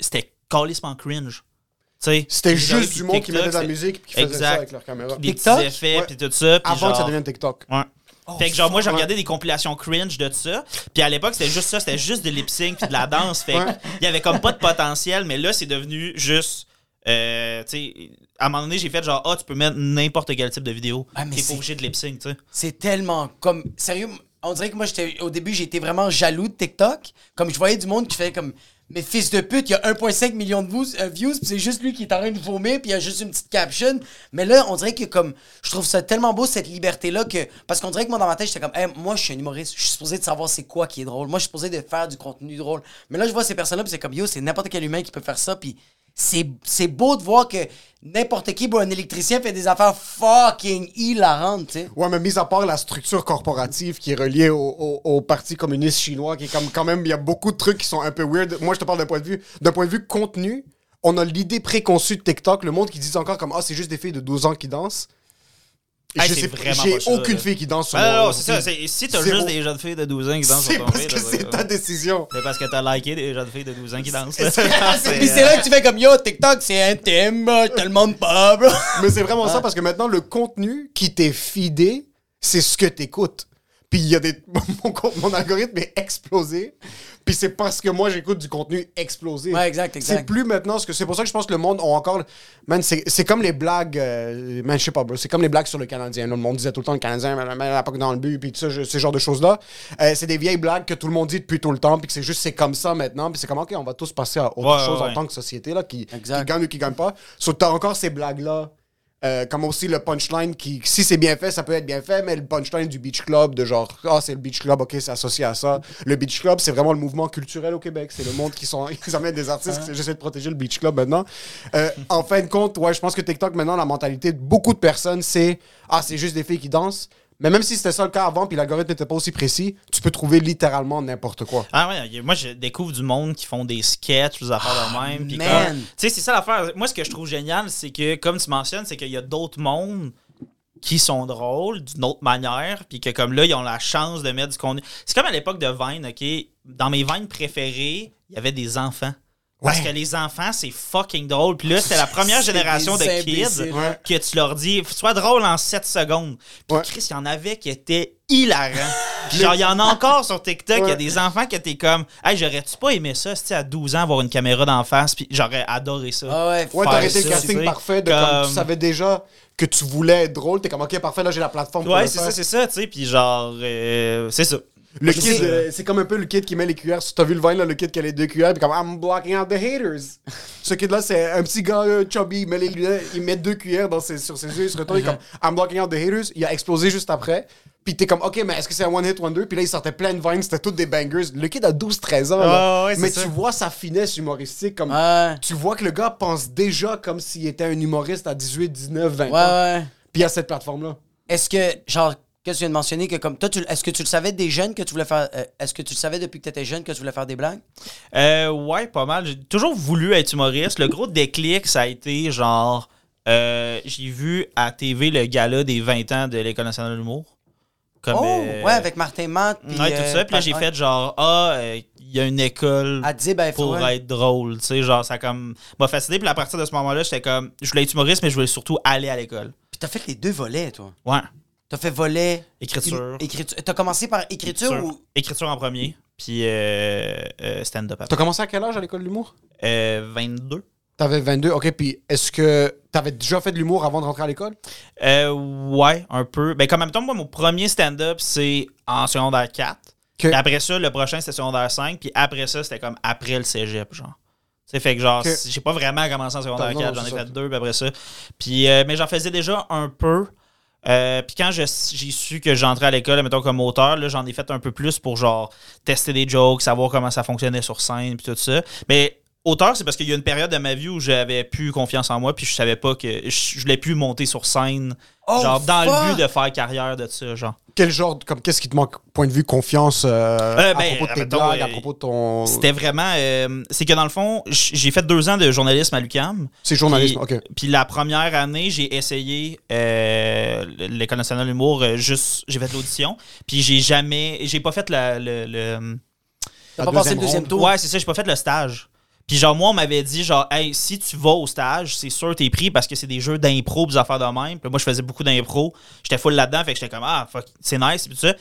c'était calissement cringe. C'était juste puis du monde qui mettait de la musique et qui faisait ça avec leur caméra. Des TikTok? petits effets, Ouais. puis tout ça. puis Avant que ça devienne TikTok. Ouais. Oh, fait que genre, moi, fuck. regardais des compilations cringe de ça. Puis à l'époque, c'était juste ça, c'était juste de lip sync puis de la danse. Fait il y avait comme pas de potentiel, mais là, c'est devenu juste. euh, tu sais, à un moment donné, j'ai fait genre, ah, tu peux mettre n'importe quel type de vidéo. Ah, T'es c'est- pas obligé de lip sync, tu sais. C'est tellement comme. Sérieux, on dirait que moi, j'étais, au début, j'étais vraiment jaloux de TikTok. Comme je voyais du monde qui fait comme. Mais fils de pute, il y a 1,5 million de views, euh, c'est juste lui qui est en train de vomir, puis il y a juste une petite caption. Mais là, on dirait que comme. Je trouve ça tellement beau, cette liberté-là, que. Parce qu'on dirait que moi, dans ma tête, j'étais comme. Moi, je suis un humoriste, je suis supposé de savoir c'est quoi qui est drôle. Moi, je suis supposé de faire du contenu drôle. Mais là, je vois ces personnes-là, puis c'est comme, yo, c'est n'importe quel humain qui peut faire ça, puis. C'est, beau de voir que n'importe qui, un électricien fait des affaires fucking hilarantes, tu sais. Ouais, mais mis à part la structure corporative qui est reliée au, au- Parti communiste chinois, qui est comme quand même, il y a beaucoup de trucs qui sont un peu weird. Moi, je te parle d'un point de vue, d'un point de vue contenu. On a l'idée préconçue de TikTok, le monde qui dit encore comme ah c'est juste des filles de 12 ans qui dansent. Et Hey, je c'est sais vraiment j'ai aucune là. fille qui danse sur Ah, mon- non, c'est ça. c'est- Si t'as juste des jeunes filles de 12 ans qui dansent C'est sur ton parce feed, que là, c'est ouais. ta décision. C'est parce que t'as liké des jeunes filles de 12 ans qui dansent. *laughs* C'est- là. *laughs* c'est- Puis c'est là que tu fais comme yo, TikTok, c'est intime, je te le demande pas, bro. Mais c'est vraiment ça parce que maintenant, le contenu qui t'est fidé, c'est ce que t'écoutes. Puis il y a des. *laughs* Mon, algorithme est explosé. Puis c'est parce que moi, j'écoute du contenu explosé. Ouais, exact, exact. C'est plus maintenant ce que. C'est pour ça que je pense que le monde ont encore. Man, c'est c'est comme les blagues. euh, man, je sais pas, bro. C'est comme les blagues sur le Canadien. là. Le monde disait tout le temps le Canadien, la pas dans le but, puis tout ça, je- ce genre de choses-là. Euh, c'est des vieilles blagues que tout le monde dit depuis tout le temps, puis que c'est juste, c'est comme ça maintenant. Puis c'est comme, OK, on va tous passer à autre Ouais, chose ouais, en tant que société, là, qui, gagne ou qui gagne pas. Sauf que t'as encore ces blagues-là Euh, comme aussi le punchline qui, si c'est bien fait, ça peut être bien fait, mais le punchline du Beach Club, de genre, ah, c'est le Beach Club, ok, c'est associé à ça. Le Beach Club, c'est vraiment le mouvement culturel au Québec. C'est le monde qui sont, *laughs* ils amènent des artistes. J'essaie de protéger le Beach Club maintenant. Euh, en fin de compte, ouais, je pense que TikTok, maintenant, la mentalité de beaucoup de personnes, c'est, ah, c'est juste des filles qui dansent. Mais même si c'était ça le cas avant, puis l'algorithme n'était pas aussi précis, tu peux trouver littéralement n'importe quoi. Ah ouais, moi je découvre du monde qui font des sketchs, des affaires de même. man. comme- Tu sais, c'est ça l'affaire. Moi, ce que je trouve génial, c'est que, comme tu mentionnes, c'est qu'il y a d'autres mondes qui sont drôles d'une autre manière, puis que comme là, ils ont la chance de mettre du contenu. C'est comme à l'époque de Vine, OK? Dans mes Vines préférées, il y avait des enfants. Parce Ouais. que les enfants, c'est fucking drôle. Puis là, c'était la première *laughs* C'est génération de kids. Ouais. que tu leur dis, sois drôle en 7 secondes. Puis Ouais. Chris, il y en avait qui étaient hilarants. *laughs* Puis genre, il y en a encore sur TikTok. Il y a des enfants qui étaient comme, hey, j'aurais-tu pas aimé ça, c'était à 12 ans, avoir une caméra d'en face, puis j'aurais adoré ça. Ah ouais, Ouais, t'aurais été le casting tu sais, parfait de comme, tu savais déjà que tu voulais être drôle. T'es comme, ok, parfait, là, j'ai la plateforme pour Ouais, c'est ça, c'est ça, tu sais, puis genre, euh, c'est ça. Le kid, euh, c'est comme un peu le kid qui met les cuillères. Si t'as vu le vin, là, le kid qui a les deux cuillères, puis comme I'm blocking out the haters. *laughs* Ce kid-là, c'est un petit gars euh, chubby, il met les lunettes, il met deux cuillères dans ses, sur ses yeux, il se retourne, il est comme I'm blocking out the haters. Il a explosé juste après. Puis t'es comme, ok, mais est-ce que c'est un one hit wonder? Puis là, il sortait plein de vines, c'était toutes des bangers. Le kid a 12-13 ans. là. Ouais, ouais, c'est mais ça. tu vois sa finesse humoristique. comme Ouais. Tu vois que le gars pense déjà comme s'il était un humoriste à 18, 19, 20 Ouais, ans. ouais. Puis il y a cette plateforme-là. Est-ce que, genre, que tu viens de mentionner que comme toi, tu- est-ce que tu le savais des jeunes que tu voulais faire. euh, est-ce que tu le savais depuis que tu étais jeune que tu voulais faire des blagues? Euh, ouais, pas mal. J'ai toujours voulu être humoriste. Le gros déclic, ça a été genre, euh, j'ai vu à TV le gala des 20 ans de l'École nationale de l'humour. Comme, oh, euh, ouais, avec Martin Matt. puis, Ouais, tout euh, ça. Puis là, j'ai fait genre, ah, euh, il y a une école À dire, ben, faut. pour ouais. être drôle. Tu sais, genre, ça comme m'a fasciné. Puis à partir de ce moment-là, j'étais comme, je voulais être humoriste, mais je voulais surtout aller à l'école. Puis t'as fait les deux volets, toi. Ouais. T'as fait volet. Écriture. il- écriture. T'as commencé par écriture Écriture, ou? Écriture en premier, puis euh, euh, stand-up après. T'as commencé à quel âge à l'école de l'humour? Euh, 22. T'avais 22, ok. Puis est-ce que t'avais déjà fait de l'humour avant de rentrer à l'école? Euh, ouais, un peu. Ben, comme en même temps, moi, mon premier stand-up, c'est en secondaire 4. Puis après ça, le prochain, c'était secondaire 5. Puis après ça, c'était comme après le cégep, genre. Sais, fait que genre, j'ai pas vraiment commencé en secondaire Non, 4. non, J'en ai c'est fait deux, puis après ça. Puis, euh, mais j'en faisais déjà un peu. Euh, puis quand j'ai su que j'entrais à l'école, mettons comme auteur, j'en ai fait un peu plus pour genre tester des jokes, savoir comment ça fonctionnait sur scène, puis tout ça. Mais auteur, c'est parce qu'il y a une période de ma vie où j'avais plus confiance en moi, puis je savais pas que je, je voulais plus monter sur scène, Oh, genre dans fuck! le but de faire carrière de ça, genre. Quel genre, de- comme qu'est-ce qui te manque, point de vue confiance euh, Euh, à ben, propos de tes mettons, blagues, à euh, propos de ton. C'était vraiment. euh, c'est que dans le fond, j'ai fait deux ans de journalisme à l'UCAM. C'est journalisme, Puis- ok. Puis la première année, j'ai essayé euh, l'École nationale de l'humour, juste. J'ai fait de l'audition. Puis j'ai jamais. J'ai pas fait la- le. le- T'as pas passé le deuxième tour? Ouais, c'est ça, j'ai pas fait le stage. Puis genre, moi, on m'avait dit, genre, hey, si tu vas au stage, c'est sûr t'es pris parce que c'est des jeux d'impro, des affaires de même. Puis moi, je faisais beaucoup d'impro. J'étais full là-dedans, fait que j'étais comme, ah, fuck, c'est nice, puis tout ça.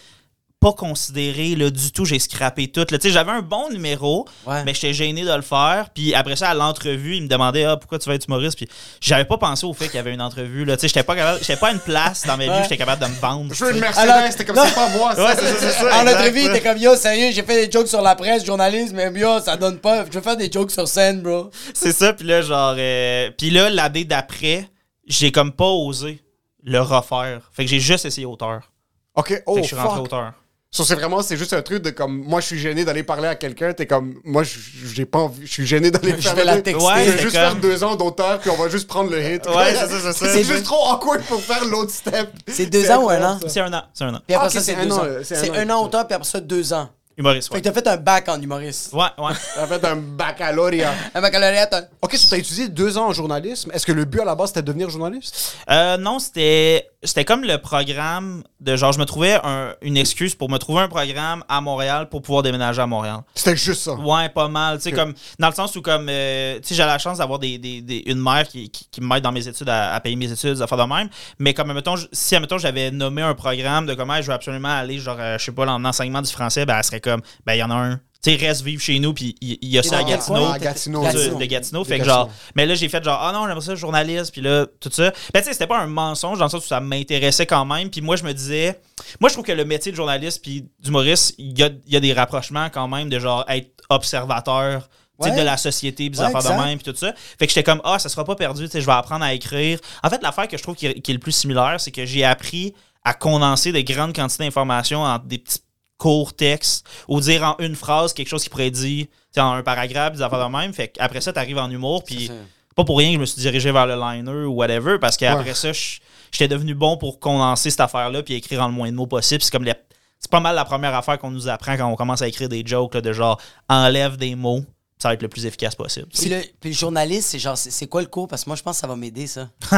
Pas considéré, là, du tout, j'ai scrappé tout. là. Tu sais, j'avais un bon numéro, Ouais. mais j'étais gêné de le faire. Puis après ça, à l'entrevue, il me demandait, ah, pourquoi tu vas être humoriste? Puis j'avais pas pensé au fait qu'il y avait une entrevue, sais, j'étais pas capable, pas à une place dans ma vie où Ouais. j'étais capable de me vendre. Je veux une. Mercedes, Alors- c'était comme non. c'est pas moi. ça. Ouais, c'est ça, c'est ça. En exact, entrevue, ça. t'es comme yo, sérieux, j'ai fait des jokes sur la presse, journalisme, mais yo, ça donne pas. Je veux faire des jokes sur scène, bro. C'est ça, puis là, genre. euh, puis là, l'année d'après, j'ai comme pas osé le refaire. Fait que j'ai juste essayé auteur. Ok, oh Fait que je suis rentré fuck. auteur. Ça, c'est vraiment, c'est juste un truc de comme, moi, je suis gêné d'aller parler à quelqu'un, t'es comme, moi, je- j'ai pas envie, je suis gêné d'aller Je faire vais la texter. Ouais, Je vais juste comme- faire deux ans d'auteur, puis on va juste prendre le hit. Ouais, c'est ça, c'est ça. C'est juste trop awkward pour faire l'autre step. C'est deux ans ou un an? C'est un an. C'est un an. Puis après Ah, ça, c'est deux un ans. an, c'est un an, an auteur, puis après ça, deux ans. Humoriste, Fait ouais. que t'as fait un bac en humoriste. Ouais, ouais. *laughs* T'as fait un baccalauréat. *laughs* Un baccalauréat, t'as- Ok, so t'as étudié deux ans en journalisme. Est-ce que le but à la base c'était de devenir journaliste? Euh, non, c'était c'était comme le programme de genre, je me trouvais un- une excuse pour me trouver un programme à Montréal pour pouvoir déménager à Montréal. C'était juste ça. Ouais, pas mal. Tu sais, comme, dans le sens où, comme, euh, tu sais, j'ai la chance d'avoir des, des- des- une mère qui, qui, qui m'aide dans mes études à, à payer mes études, à faire de même. Mais comme, mettons, si, admettons, j'avais nommé un programme de comment je veux absolument aller, genre, euh, je sais pas, en enseignement du français, ben, elle serait comme, ben, il y en a un. Tu sais, reste vivre chez nous, puis il y, a ça à Gatineau. coin? À Gatineau. de- Gatineau. de Gatineau. Fait que Gatineau. genre, mais là, j'ai fait genre, ah non, j'aimerais ça journaliste, puis là, tout ça. Ben, tu sais, c'était pas un mensonge dans le sens où ça m'intéressait quand même. Puis moi, je me disais, moi, je trouve que le métier de journaliste puis d'humoriste, il y a, il y a des rapprochements quand même de genre être observateur Ouais. de la société, des Ouais, affaires de même, puis tout ça. Fait que j'étais comme, ah, ça sera pas perdu, tu sais, je vais apprendre à écrire. En fait, l'affaire que je trouve qui est, qui est le plus similaire, c'est que j'ai appris à condenser des grandes quantités d'informations en des petits courts textes, ou dire en une phrase quelque chose qui pourrait dire, tu en un paragraphe, des affaires de même. Fait qu'après ça, t'arrives en humour, puis pas pour rien que je me suis dirigé vers le liner ou whatever, parce qu'après Ouais. ça, je- j'étais devenu bon pour condenser cette affaire-là puis écrire en le moins de mots possible. C'est comme les- c'est pas mal la première affaire qu'on nous apprend quand on commence à écrire des jokes là, de genre enlève des mots, ça va être le plus efficace possible. Puis le, puis le journaliste, c'est genre, c'est quoi le cours? Parce que moi, je pense que ça va m'aider, ça. *laughs*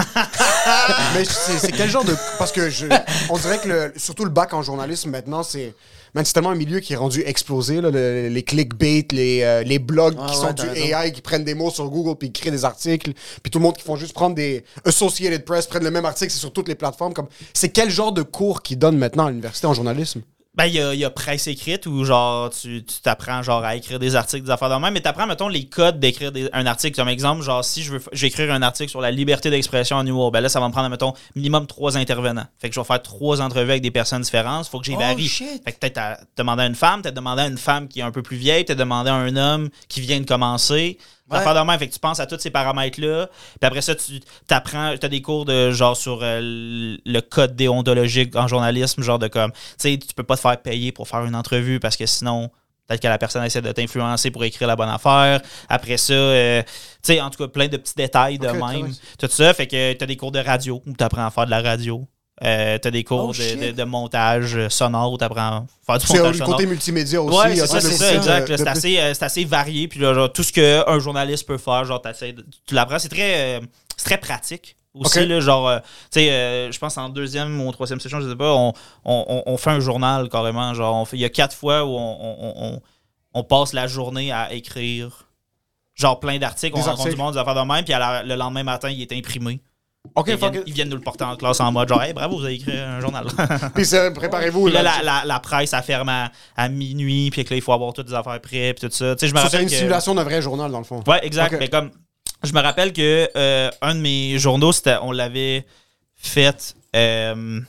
Mais c'est quel genre de. Parce que je, on dirait que le- surtout le bac en journalisme maintenant, c'est. Man, c'est tellement un milieu qui est rendu explosé. là, le- les clickbait, les, euh, les blogs qui ouais, sont du raison. AI, qui prennent des mots sur Google puis qui créent des articles. Puis tout le monde qui font juste prendre des. Associated Press, prennent le même article, c'est sur toutes les plateformes. comme C'est quel genre de cours qu'ils donnent maintenant à l'université en journalisme? Ben, il y a, il y a presse écrite où, genre, tu tu t'apprends, genre, à écrire des articles, des affaires de même, mais t'apprends, mettons, les codes d'écrire un article. Comme exemple, genre, si je veux, f- je vais écrire un article sur la liberté d'expression en humour, ben là, ça va me prendre, mettons, minimum trois intervenants. Fait que je vais faire trois entrevues avec des personnes différentes. Faut que j'y Oh, varie. Fait que peut-être t'as demandé à une femme, t'as demandé à une femme qui est un peu plus vieille, t'as demandé à un homme qui vient de commencer. Affaire de même, fait que tu penses à tous ces paramètres-là. Puis après ça, tu t'apprends, t'as des cours de genre sur euh, le code déontologique en journalisme, genre de comme, tu sais, tu peux pas te faire payer pour faire une entrevue parce que sinon, peut-être que la personne essaie de t'influencer pour écrire la bonne affaire. Après ça, euh, tu sais, en tout cas, plein de petits détails de même. Tout ça, fait que t'as des cours de radio où t'apprends à faire de la radio. Euh, t'as des cours Oh, de, shit. de- de montage sonore où t'apprends à faire du C'est montage le sonore. côté multimédia aussi. Ouais, c'est ça, exact. de C'est assez, euh, c'est assez varié. Puis là, genre, tout ce qu'un journaliste peut faire, genre, tu l'apprends. C'est très, euh, c'est très pratique. Aussi, là, genre, euh, tu sais, euh, je pense en deuxième ou troisième session, je sais pas, on, on, on- on fait un journal carrément. Genre, il y a quatre fois où on, on, on- on passe la journée à écrire, genre, plein d'articles. On rencontre du monde, des affaires de même. Puis la- le lendemain matin, il est imprimé. Ok, ils, viennent, it. ils viennent nous le porter en classe en mode, genre, hey, bravo, vous avez écrit un journal. *laughs* Puis préparez-vous. Puis là, la, la, la presse, elle ferme à, à minuit, puis que là, il faut avoir toutes les affaires prêtes, puis tout ça. Tu sais, je me Ça, C'est une que... simulation d'un vrai journal, dans le fond. Ouais, exact. Mais comme, je me rappelle que euh, un de mes journaux, c'était, on l'avait fait euh,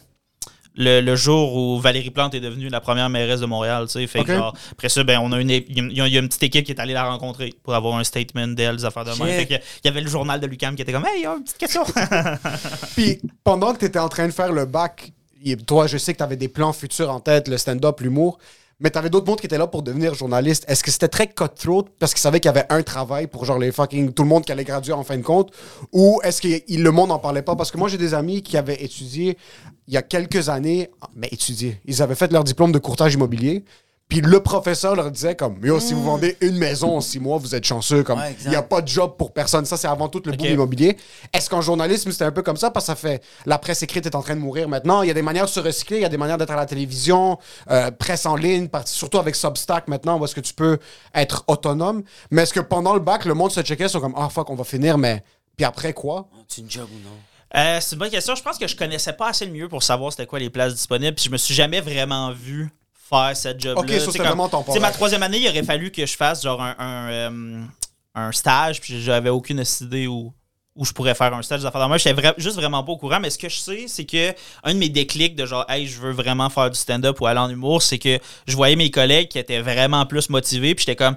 le, le jour où Valérie Plante est devenue la première mairesse de Montréal. Tu sais, fait que Ok. genre, après ça, ben, on a une, il y a, une petite équipe qui est allée la rencontrer pour avoir un statement d'elle, des affaires de même. Il y avait le journal de Lucam qui était comme, hey, il y a une petite question. *laughs* Puis pendant que tu étais en train de faire le bac, toi, je sais que tu avais des plans futurs en tête, le stand-up, l'humour, mais tu avais d'autres mondes qui étaient là pour devenir journaliste. Est-ce que c'était très cutthroat parce qu'ils savaient qu'il y avait un travail pour genre les fucking tout le monde qui allait graduer en fin de compte? Ou est-ce que le monde n'en parlait pas? Parce que moi j'ai des amis qui avaient étudié il y a quelques années, mais étudié, ils avaient fait leur diplôme de courtage immobilier. Puis le professeur leur disait comme yo si vous vendez une maison en six mois vous êtes chanceux comme il n'y a pas de job pour personne ça c'est avant tout le Ok. boom immobilier est-ce qu'en journalisme c'était un peu comme ça? Parce que ça fait la presse écrite est en train de mourir maintenant il y a des manières de se recycler il y a des manières d'être à la télévision euh, presse en ligne surtout avec Substack maintenant où est-ce que tu peux être autonome mais est-ce que pendant le bac le monde se checkait sur comme ah fuck on va finir mais puis après quoi? C'est une job ou non? Euh, c'est une bonne question. Je pense que je connaissais pas assez le mieux pour savoir c'était quoi les places disponibles. Puis je me suis jamais vraiment vu faire cette job-là. Ok, ça, comme- vraiment ma troisième année, il aurait fallu que je fasse genre un, un, euh, un stage. Puis j'avais aucune idée où, où je pourrais faire un stage d'affaires moi. J'étais vra- juste vraiment pas au courant. Mais ce que je sais, c'est que un de mes déclics de genre, hey, je veux vraiment faire du stand-up ou aller en humour, c'est que je voyais mes collègues qui étaient vraiment plus motivés. Puis j'étais comme.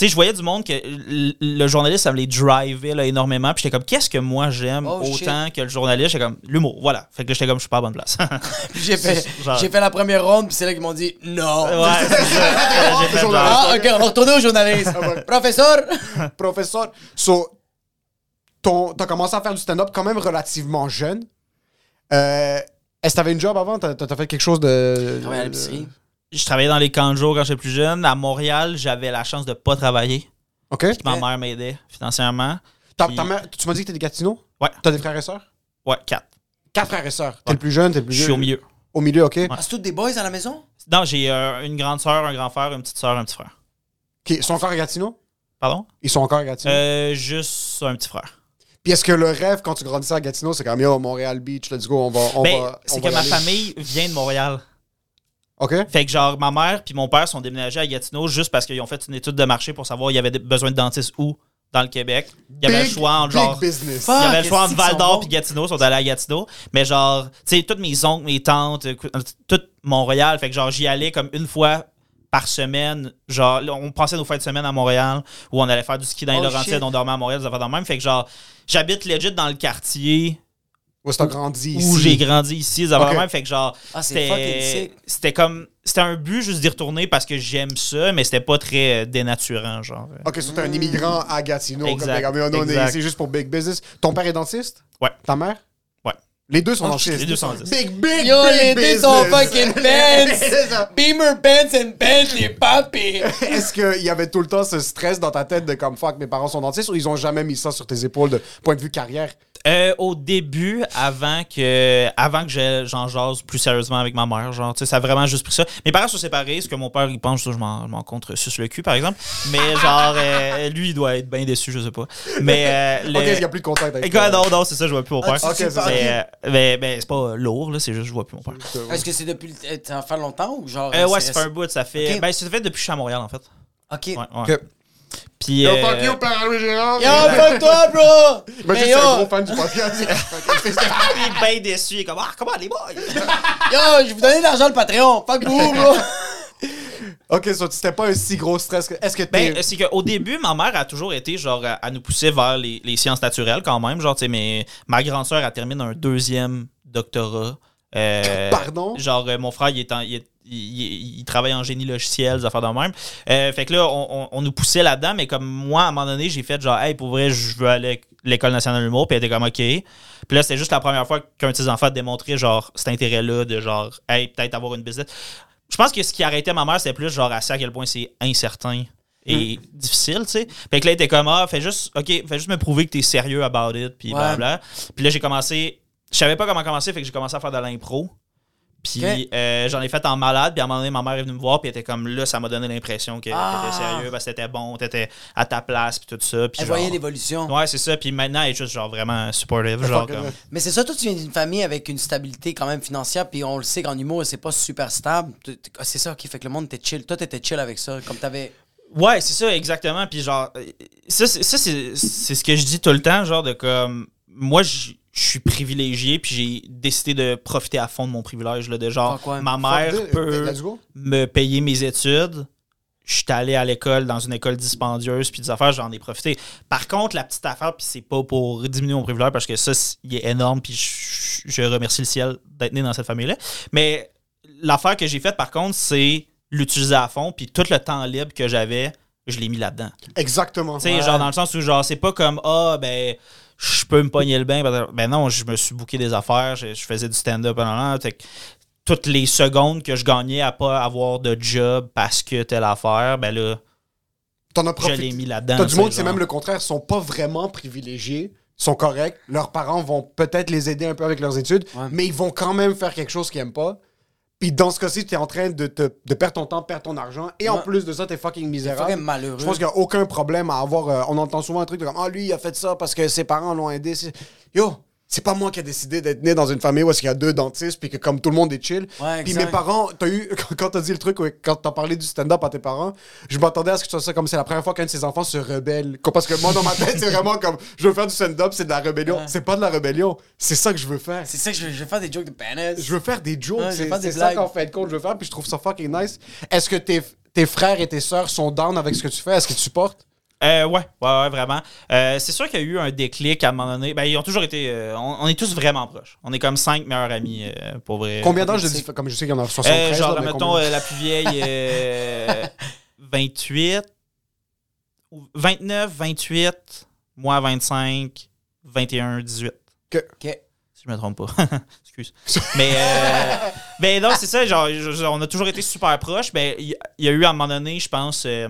Sais, je voyais du monde que le, journaliste, ça me les drivait là, énormément. Puis j'étais comme, qu'est-ce que moi j'aime Oh, shit. autant que le journaliste? J'étais comme, l'humour, voilà. Fait que j'étais comme, je suis pas à la bonne place. *laughs* J'ai fait, *laughs* Genre- fait la première ronde, puis c'est là qu'ils m'ont dit non. ouais, *laughs* fait Ah, ok, on va retourner au journaliste. Professeur! professeur so ton t'as commencé à faire du stand-up quand même relativement jeune euh, est-ce que t'avais une job avant? T'as fait quelque chose de Travailler à l'épicerie. Je travaillais dans les camps de jour quand j'étais plus jeune. À Montréal, j'avais la chance de pas travailler. ok Ma mère m'aidait financièrement. Ta- Puis- ta mère- tu m'as dit que t'es des Gatineau? Ouais. T'as des frères et sœurs? Ouais, quatre. Quatre frères et sœurs. T'es le plus jeune, t'es le plus Je suis au milieu. Au milieu, ok. Ah, c'est tous des boys à la maison? Non, j'ai euh, une grande sœur, un grand frère, une petite sœur, un petit frère. Ok, Ils sont encore à Gatineau? Pardon? Ils sont encore à Gatineau? Euh, juste un petit frère. Puis est-ce que le rêve quand tu grandissais à Gatineau, c'est comme yo, Montréal Beach, let's go, on va. On Ben, va c'est on que va ma aller? famille vient de Montréal. Ok. Fait que genre, ma mère puis mon père sont déménagés à Gatineau juste parce qu'ils ont fait une étude de marché pour savoir il y avait besoin de dentistes où dans le Québec. Il y avait le choix entre big genre... business. Il y avait le choix entre Val d'Or puis. Gatineau, ils sont allés à Gatineau. Mais genre, tu sais, tous mes oncles, mes tantes, euh, tout Montréal. Fait que genre, j'y allais comme une fois par semaine. Genre, là, on passait nos fêtes de semaine à Montréal, où on allait faire du ski dans les Oh, Laurentides, on dormait à Montréal, des affaires dans le même. Fait que genre, j'habite legit dans le quartier Où t'as grandi ici. où j'ai grandi ici. Fait que genre, Ah, c'est c'était c'était comme. C'était un but juste d'y retourner parce que j'aime ça, mais c'était pas très euh, dénaturant, genre. Ok, so t'es un immigrant à Gatineau. Exact, Comme, comme, on est ici juste pour big business. Ton père est dentiste? Ouais. Ta mère? Ouais. Les deux sont Oh, dentistes. les deux sont dentistes. Big, big, Yo, big les deux sont fucking *laughs* Benz! Beamer Benz and Bentley, papi! *laughs* Est-ce qu'il y avait tout le temps ce stress dans ta tête de comme fuck, mes parents sont dentistes ou ils ont jamais mis ça sur tes épaules de point de vue carrière? Euh, au début, avant que, avant que je- j'en jase plus sérieusement avec ma mère, genre, tu sais, ça a vraiment juste pris ça. Mes parents sont séparés, ce que mon père, il pense, je m'en, contre sur le cul, par exemple. Mais *laughs* genre, euh, lui, il doit être bien déçu, je sais pas. Mais, euh, le- Ok, il n'y a plus de contact avec Écoute, non, non, c'est ça, je vois plus mon Ah, père. tu Ok, sais c'est pas ça. qui- Mais, euh, mais, mais c'est pas lourd, là, c'est juste, je vois plus mon père. Est-ce que c'est depuis. le- euh, Ça fait longtemps ou genre. Euh, ouais, c'est- ça fait un bout, ça fait. Ok. Ben, ça fait depuis que je suis à Montréal, en fait. Ok. Ouais. Puis. Yo, euh, fuck you, père Louis Gérard. Yo, fuck toi, bro! *laughs* Mais je suis un gros fan du podcast. *laughs* il est bien déçu, il est comme, ah, comment les boys? *laughs* yo, je vous donner de l'argent le Patreon. Fuck vous, bro! ok, so c'était pas un si gros stress. que- Est-ce que t'es. Ben, c'est qu'au début, ma mère a toujours été, genre, à, à nous pousser vers les, les sciences naturelles quand même. Genre, tu sais, mais ma grande sœur, elle termine un deuxième doctorat. Euh, Pardon? Genre, euh, mon frère, il, est en- il, est- il- il- il travaille en génie logiciel, des affaires de même. Euh, fait que là, on, on- on nous poussait là-dedans, mais comme moi, à un moment donné, j'ai fait genre, hey, pour vrai, je veux aller à l'École nationale de l'humour, puis elle était comme, OK. Puis là, c'était juste la première fois qu'un de ses enfants a démontré, genre, cet intérêt-là de genre, hey, peut-être avoir une business. Je pense que ce qui arrêtait ma mère, c'était plus genre, à quel point c'est incertain et difficile, tu sais. Fait que là, elle était comme, ah, fais juste, OK, fais juste me prouver que t'es sérieux about it, puis Ouais. blablabla. Puis là, j'ai commencé, je savais pas comment commencer, fait que j'ai commencé à faire de l'impro. Puis euh, j'en ai fait en malade, puis à un moment donné, ma mère est venue me voir, puis elle était comme là, ça m'a donné l'impression que Ah. t'étais sérieux, parce que t'étais bon, t'étais à ta place, puis tout ça. Puis Elle genre- voyait l'évolution. Ouais, c'est ça, puis maintenant, elle est juste genre vraiment supportive. Genre comme. Mais c'est ça, toi, tu viens d'une famille avec une stabilité quand même financière, puis on le sait qu'en humour, c'est pas super stable. Ah, C'est ça, ok, fait que le monde était chill. Toi, t'étais chill avec ça, comme t'avais. Ouais, c'est ça, exactement. Puis genre, euh, ça, c'est, ça, c'est, c'est ce que je dis tout le temps, genre de comme, moi, je je suis privilégié, puis j'ai décidé de profiter à fond de mon privilège, là, de genre, ma mère peut me payer mes études. Je suis allé à l'école dans une école dispendieuse, puis des affaires, j'en ai profité. Par contre, la petite affaire, puis c'est pas pour diminuer mon privilège, parce que ça, c'est- il est énorme, puis je, je remercie le ciel d'être né dans cette famille-là. Mais l'affaire que j'ai faite, par contre, c'est l'utiliser à fond, puis tout le temps libre que j'avais, je l'ai mis là-dedans. Exactement. Tu sais, Ouais. genre dans le sens où, genre, c'est pas comme, ah, ben, je peux me pogner le bain. Ben, non, je me suis booké des affaires, je, je faisais du stand-up pendant là. Fait que toutes les secondes que je gagnais à pas avoir de job parce que telle affaire, ben là, T'en as je l'ai mis là-dedans. T'as du monde, c'est même le contraire, sont pas vraiment privilégiés, sont corrects. Leurs parents vont peut-être les aider un peu avec leurs études, Ouais. mais ils vont quand même faire quelque chose qu'ils aiment pas. Puis dans ce cas-ci, t'es en train de, te- de perdre ton temps, perdre ton argent, et en plus de ça, t'es fucking misérable. fucking malheureux. Je pense qu'il n'y a aucun problème à avoir. euh, on entend souvent un truc de comme Ah, lui, il a fait ça parce que ses parents l'ont aidé. Yo, c'est pas moi qui ai décidé d'être né dans une famille où il y a deux dentistes, puis que comme tout le monde est chill. Ouais, puis mes parents, t'as eu, *laughs* quand- t'as dit le truc, quand t'as parlé du stand-up à tes parents, je m'attendais à ce que tu fasses ça comme c'est la première fois qu'un de ses enfants se rebelle. Parce que moi, dans ma tête, c'est vraiment comme je veux faire du stand-up, c'est de la rébellion. Ouais. C'est pas de la rébellion, c'est ça que je veux faire. C'est ça que je vais faire des jokes de bananas. Je veux faire des jokes, Ouais, veux c'est ça qu'en fait de compte je veux faire, puis je trouve ça fucking nice. Est-ce que tes, tes frères et tes sœurs sont down avec ce que tu fais? Est-ce qu'ils te supportent? Euh, ouais, ouais, ouais, vraiment. Euh, c'est sûr qu'il y a eu un déclic à un moment donné. Ben, ils ont toujours été. euh, on, on est tous vraiment proches. On est comme cinq meilleurs amis, euh, pour vrai. Combien d'âge de? Comme je sais qu'il y en a 73. Euh, genre, là, mais mettons, combien? euh, la plus vieille, euh, *laughs* 28, ou 29, 28, moi 25, 21, 18. Ok. Si je me trompe pas. *laughs* Excuse. Mais, euh, *laughs* ben non, c'est ça, genre, on a toujours été super proches. Ben, il y, a eu à un moment donné, je pense, euh,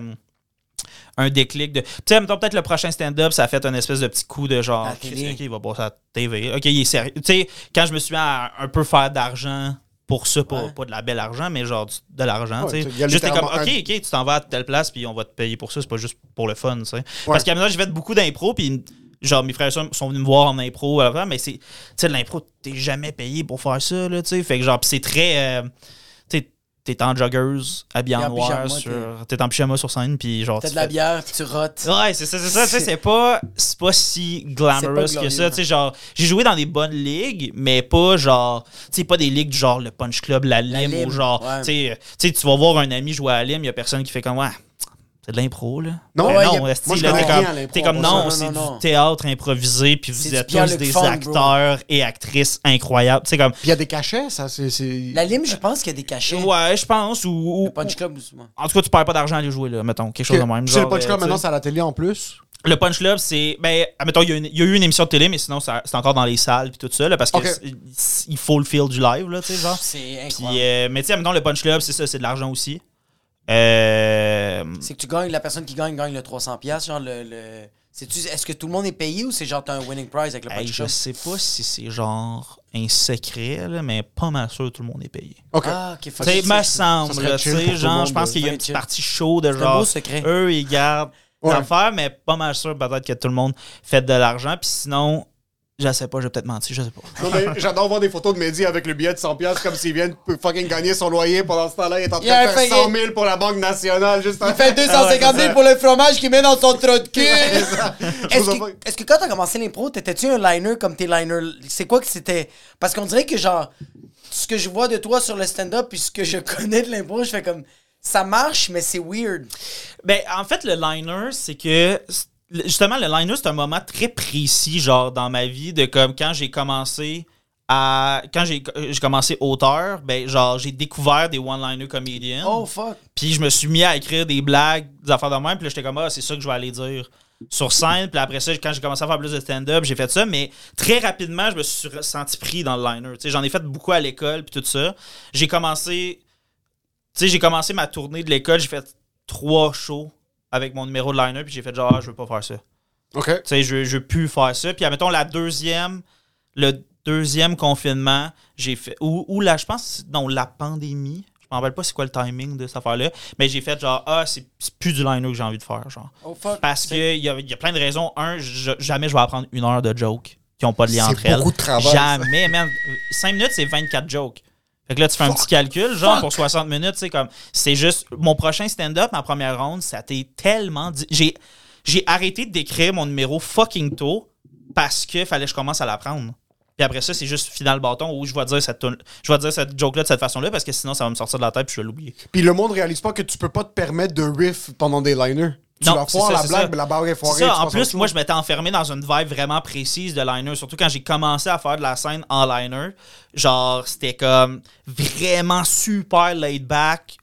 un déclic de. Tu sais, mettons, peut-être le prochain stand-up, ça a fait un espèce de petit coup de genre. Christ, ok, il va passer à la TV. Ok, il est sérieux. Tu sais, quand je me suis mis à un peu faire d'argent pour ça, pas, Ouais. pas de la belle argent, mais genre du- de l'argent, Ouais. Juste comme, ok, ok, tu t'en vas à telle place, puis on va te payer pour ça, c'est pas juste pour le fun, tu sais. Ouais. Parce qu'à donné, j'ai fait beaucoup d'impro, puis genre mes frères sont venus me voir en impro avant, mais c'est, tu sais, l'impro, t'es jamais payé pour faire ça, là, tu sais. Fait que genre, pis c'est très, euh, t'es en joggeuse, habillé T'es en en noir, pyjama, sur, t'es en pyjama sur scène, puis genre. T'as de la fais- bière, puis tu rotes. Ouais, c'est ça, c'est ça. Tu sais, c'est pas, c'est pas si glamorous pas que ça. Tu sais, genre, j'ai joué dans des bonnes ligues, mais pas genre, tu sais, pas des ligues du genre le Punch Club, la Lime, Lime, ou genre, ouais. tu sais, tu sais, tu vas voir un ami jouer à la Lime, il y a personne qui fait comme, ouais, c'est de l'impro, là. Non, Mais ouais, non, a- moi, je là, t'es rien comme- comme, non, non, c'est non, non. du théâtre improvisé, puis vous êtes tous des bro. acteurs et actrices incroyables. Comme, Puis il y a des cachets, ça, c'est. c'est- La lime, je pense qu'il y a des cachets. ouais, je pense, ou. ou- Le Punch Club, souvent. en tout cas, tu perds pas d'argent à aller jouer, là, mettons, quelque chose de même. C'est le genre, Punch euh, Club, sais. maintenant, c'est à la télé en plus? Le Punch Club, c'est. Ben, admettons, il y, a une- il y a eu une émission de télé, mais sinon, ça- c'est encore dans les salles puis tout ça, là, parce que Ok. c'est- il faut le feel du live, là, tu sais, genre. C'est Puis, incroyable. euh, mais tu sais, admettons, le Punch Club, c'est ça, c'est de l'argent aussi. Euh, C'est que tu gagnes, la personne qui gagne gagne le 300$, piastres, genre le. le... C'est-tu- Est-ce que tout le monde est payé ou c'est genre t'as un winning prize avec le hey, je sais pas si c'est genre un secret, là, mais pas mal sûr que tout le monde est payé. OK. Ah, ok, fuck. Tu me semble, tu genre, je pense qu'il y a une petite partie chaude de un genre. beau secret. Eux, ils gardent Ouais. l'affaire, mais pas mal sûr peut-être que tout le monde fait de l'argent. Puis sinon, je sais pas, je vais peut-être mentir, je sais pas. Non, mais j'adore voir des photos de Mehdi avec le billet de 100$ comme s'il vient de fucking gagner son loyer. Pendant ce temps-là, il est en train de faire fait- 100 000 pour la Banque nationale. Juste Il fait 250 000 pour le fromage qu'il met dans son trou de cul. *laughs* Est-ce que, que quand t'as commencé l'impro, t'étais-tu un liner comme tes liners? C'est quoi que c'était? Parce qu'on dirait que genre, ce que je vois de toi sur le stand-up puis ce que je connais de l'impro, je fais comme, ça marche, mais c'est weird. Ben, en fait, le liner, c'est que. Justement, le liner, c'est un moment très précis, genre, dans ma vie, de comme quand j'ai commencé à. Quand j'ai commencé auteur, ben, genre, j'ai découvert des one-liner comédiens. Oh fuck. Puis je me suis mis à écrire des blagues, des affaires de même. Puis là, j'étais comme, ah, c'est ça que je vais aller dire sur scène. Puis après ça, quand j'ai commencé à faire plus de stand-up, j'ai fait ça. Mais très rapidement, je me suis senti pris dans le liner. Tu sais, j'en ai fait beaucoup à l'école, puis tout ça. J'ai commencé. Tu sais, j'ai commencé ma tournée de l'école, j'ai fait trois shows avec mon numéro de liner, puis j'ai fait genre, ah, je veux pas faire ça. OK. Tu sais, je, je veux plus faire ça. Puis, admettons, la deuxième, le deuxième confinement, j'ai fait. Ou, ou là, je pense, non, la pandémie. Je me rappelle pas c'est quoi le timing de cette affaire-là. Mais j'ai fait genre, ah, c'est plus du liner que j'ai envie de faire, genre. Oh fuck. Parce qu'il y a, y a plein de raisons. Un, je- jamais je vais apprendre une heure de jokes qui ont pas de lien entre elles. de travail. Jamais, man. 5 minutes, c'est 24 jokes. Fait que là, tu fais un petit calcul, genre, pour 60 minutes, c'est comme. C'est juste. Mon prochain stand-up, ma première ronde, ça été tellement. J'ai, j'ai arrêté d'écrire mon numéro fucking tôt parce que fallait que je commence à l'apprendre. Puis après ça, c'est juste final bâton où je vais dire cette, je vais dire cette joke-là de cette façon-là parce que sinon, ça va me sortir de la tête puis je vais l'oublier. Puis le monde réalise pas que tu peux pas te permettre de riff pendant des liners. Tu Non, vas ça, la blague, mais la barre est foirée. Ça, en plus, moi, je m'étais enfermé dans une vibe vraiment précise de liner. Surtout quand j'ai commencé à faire de la scène en liner. Genre, c'était comme vraiment super laid back,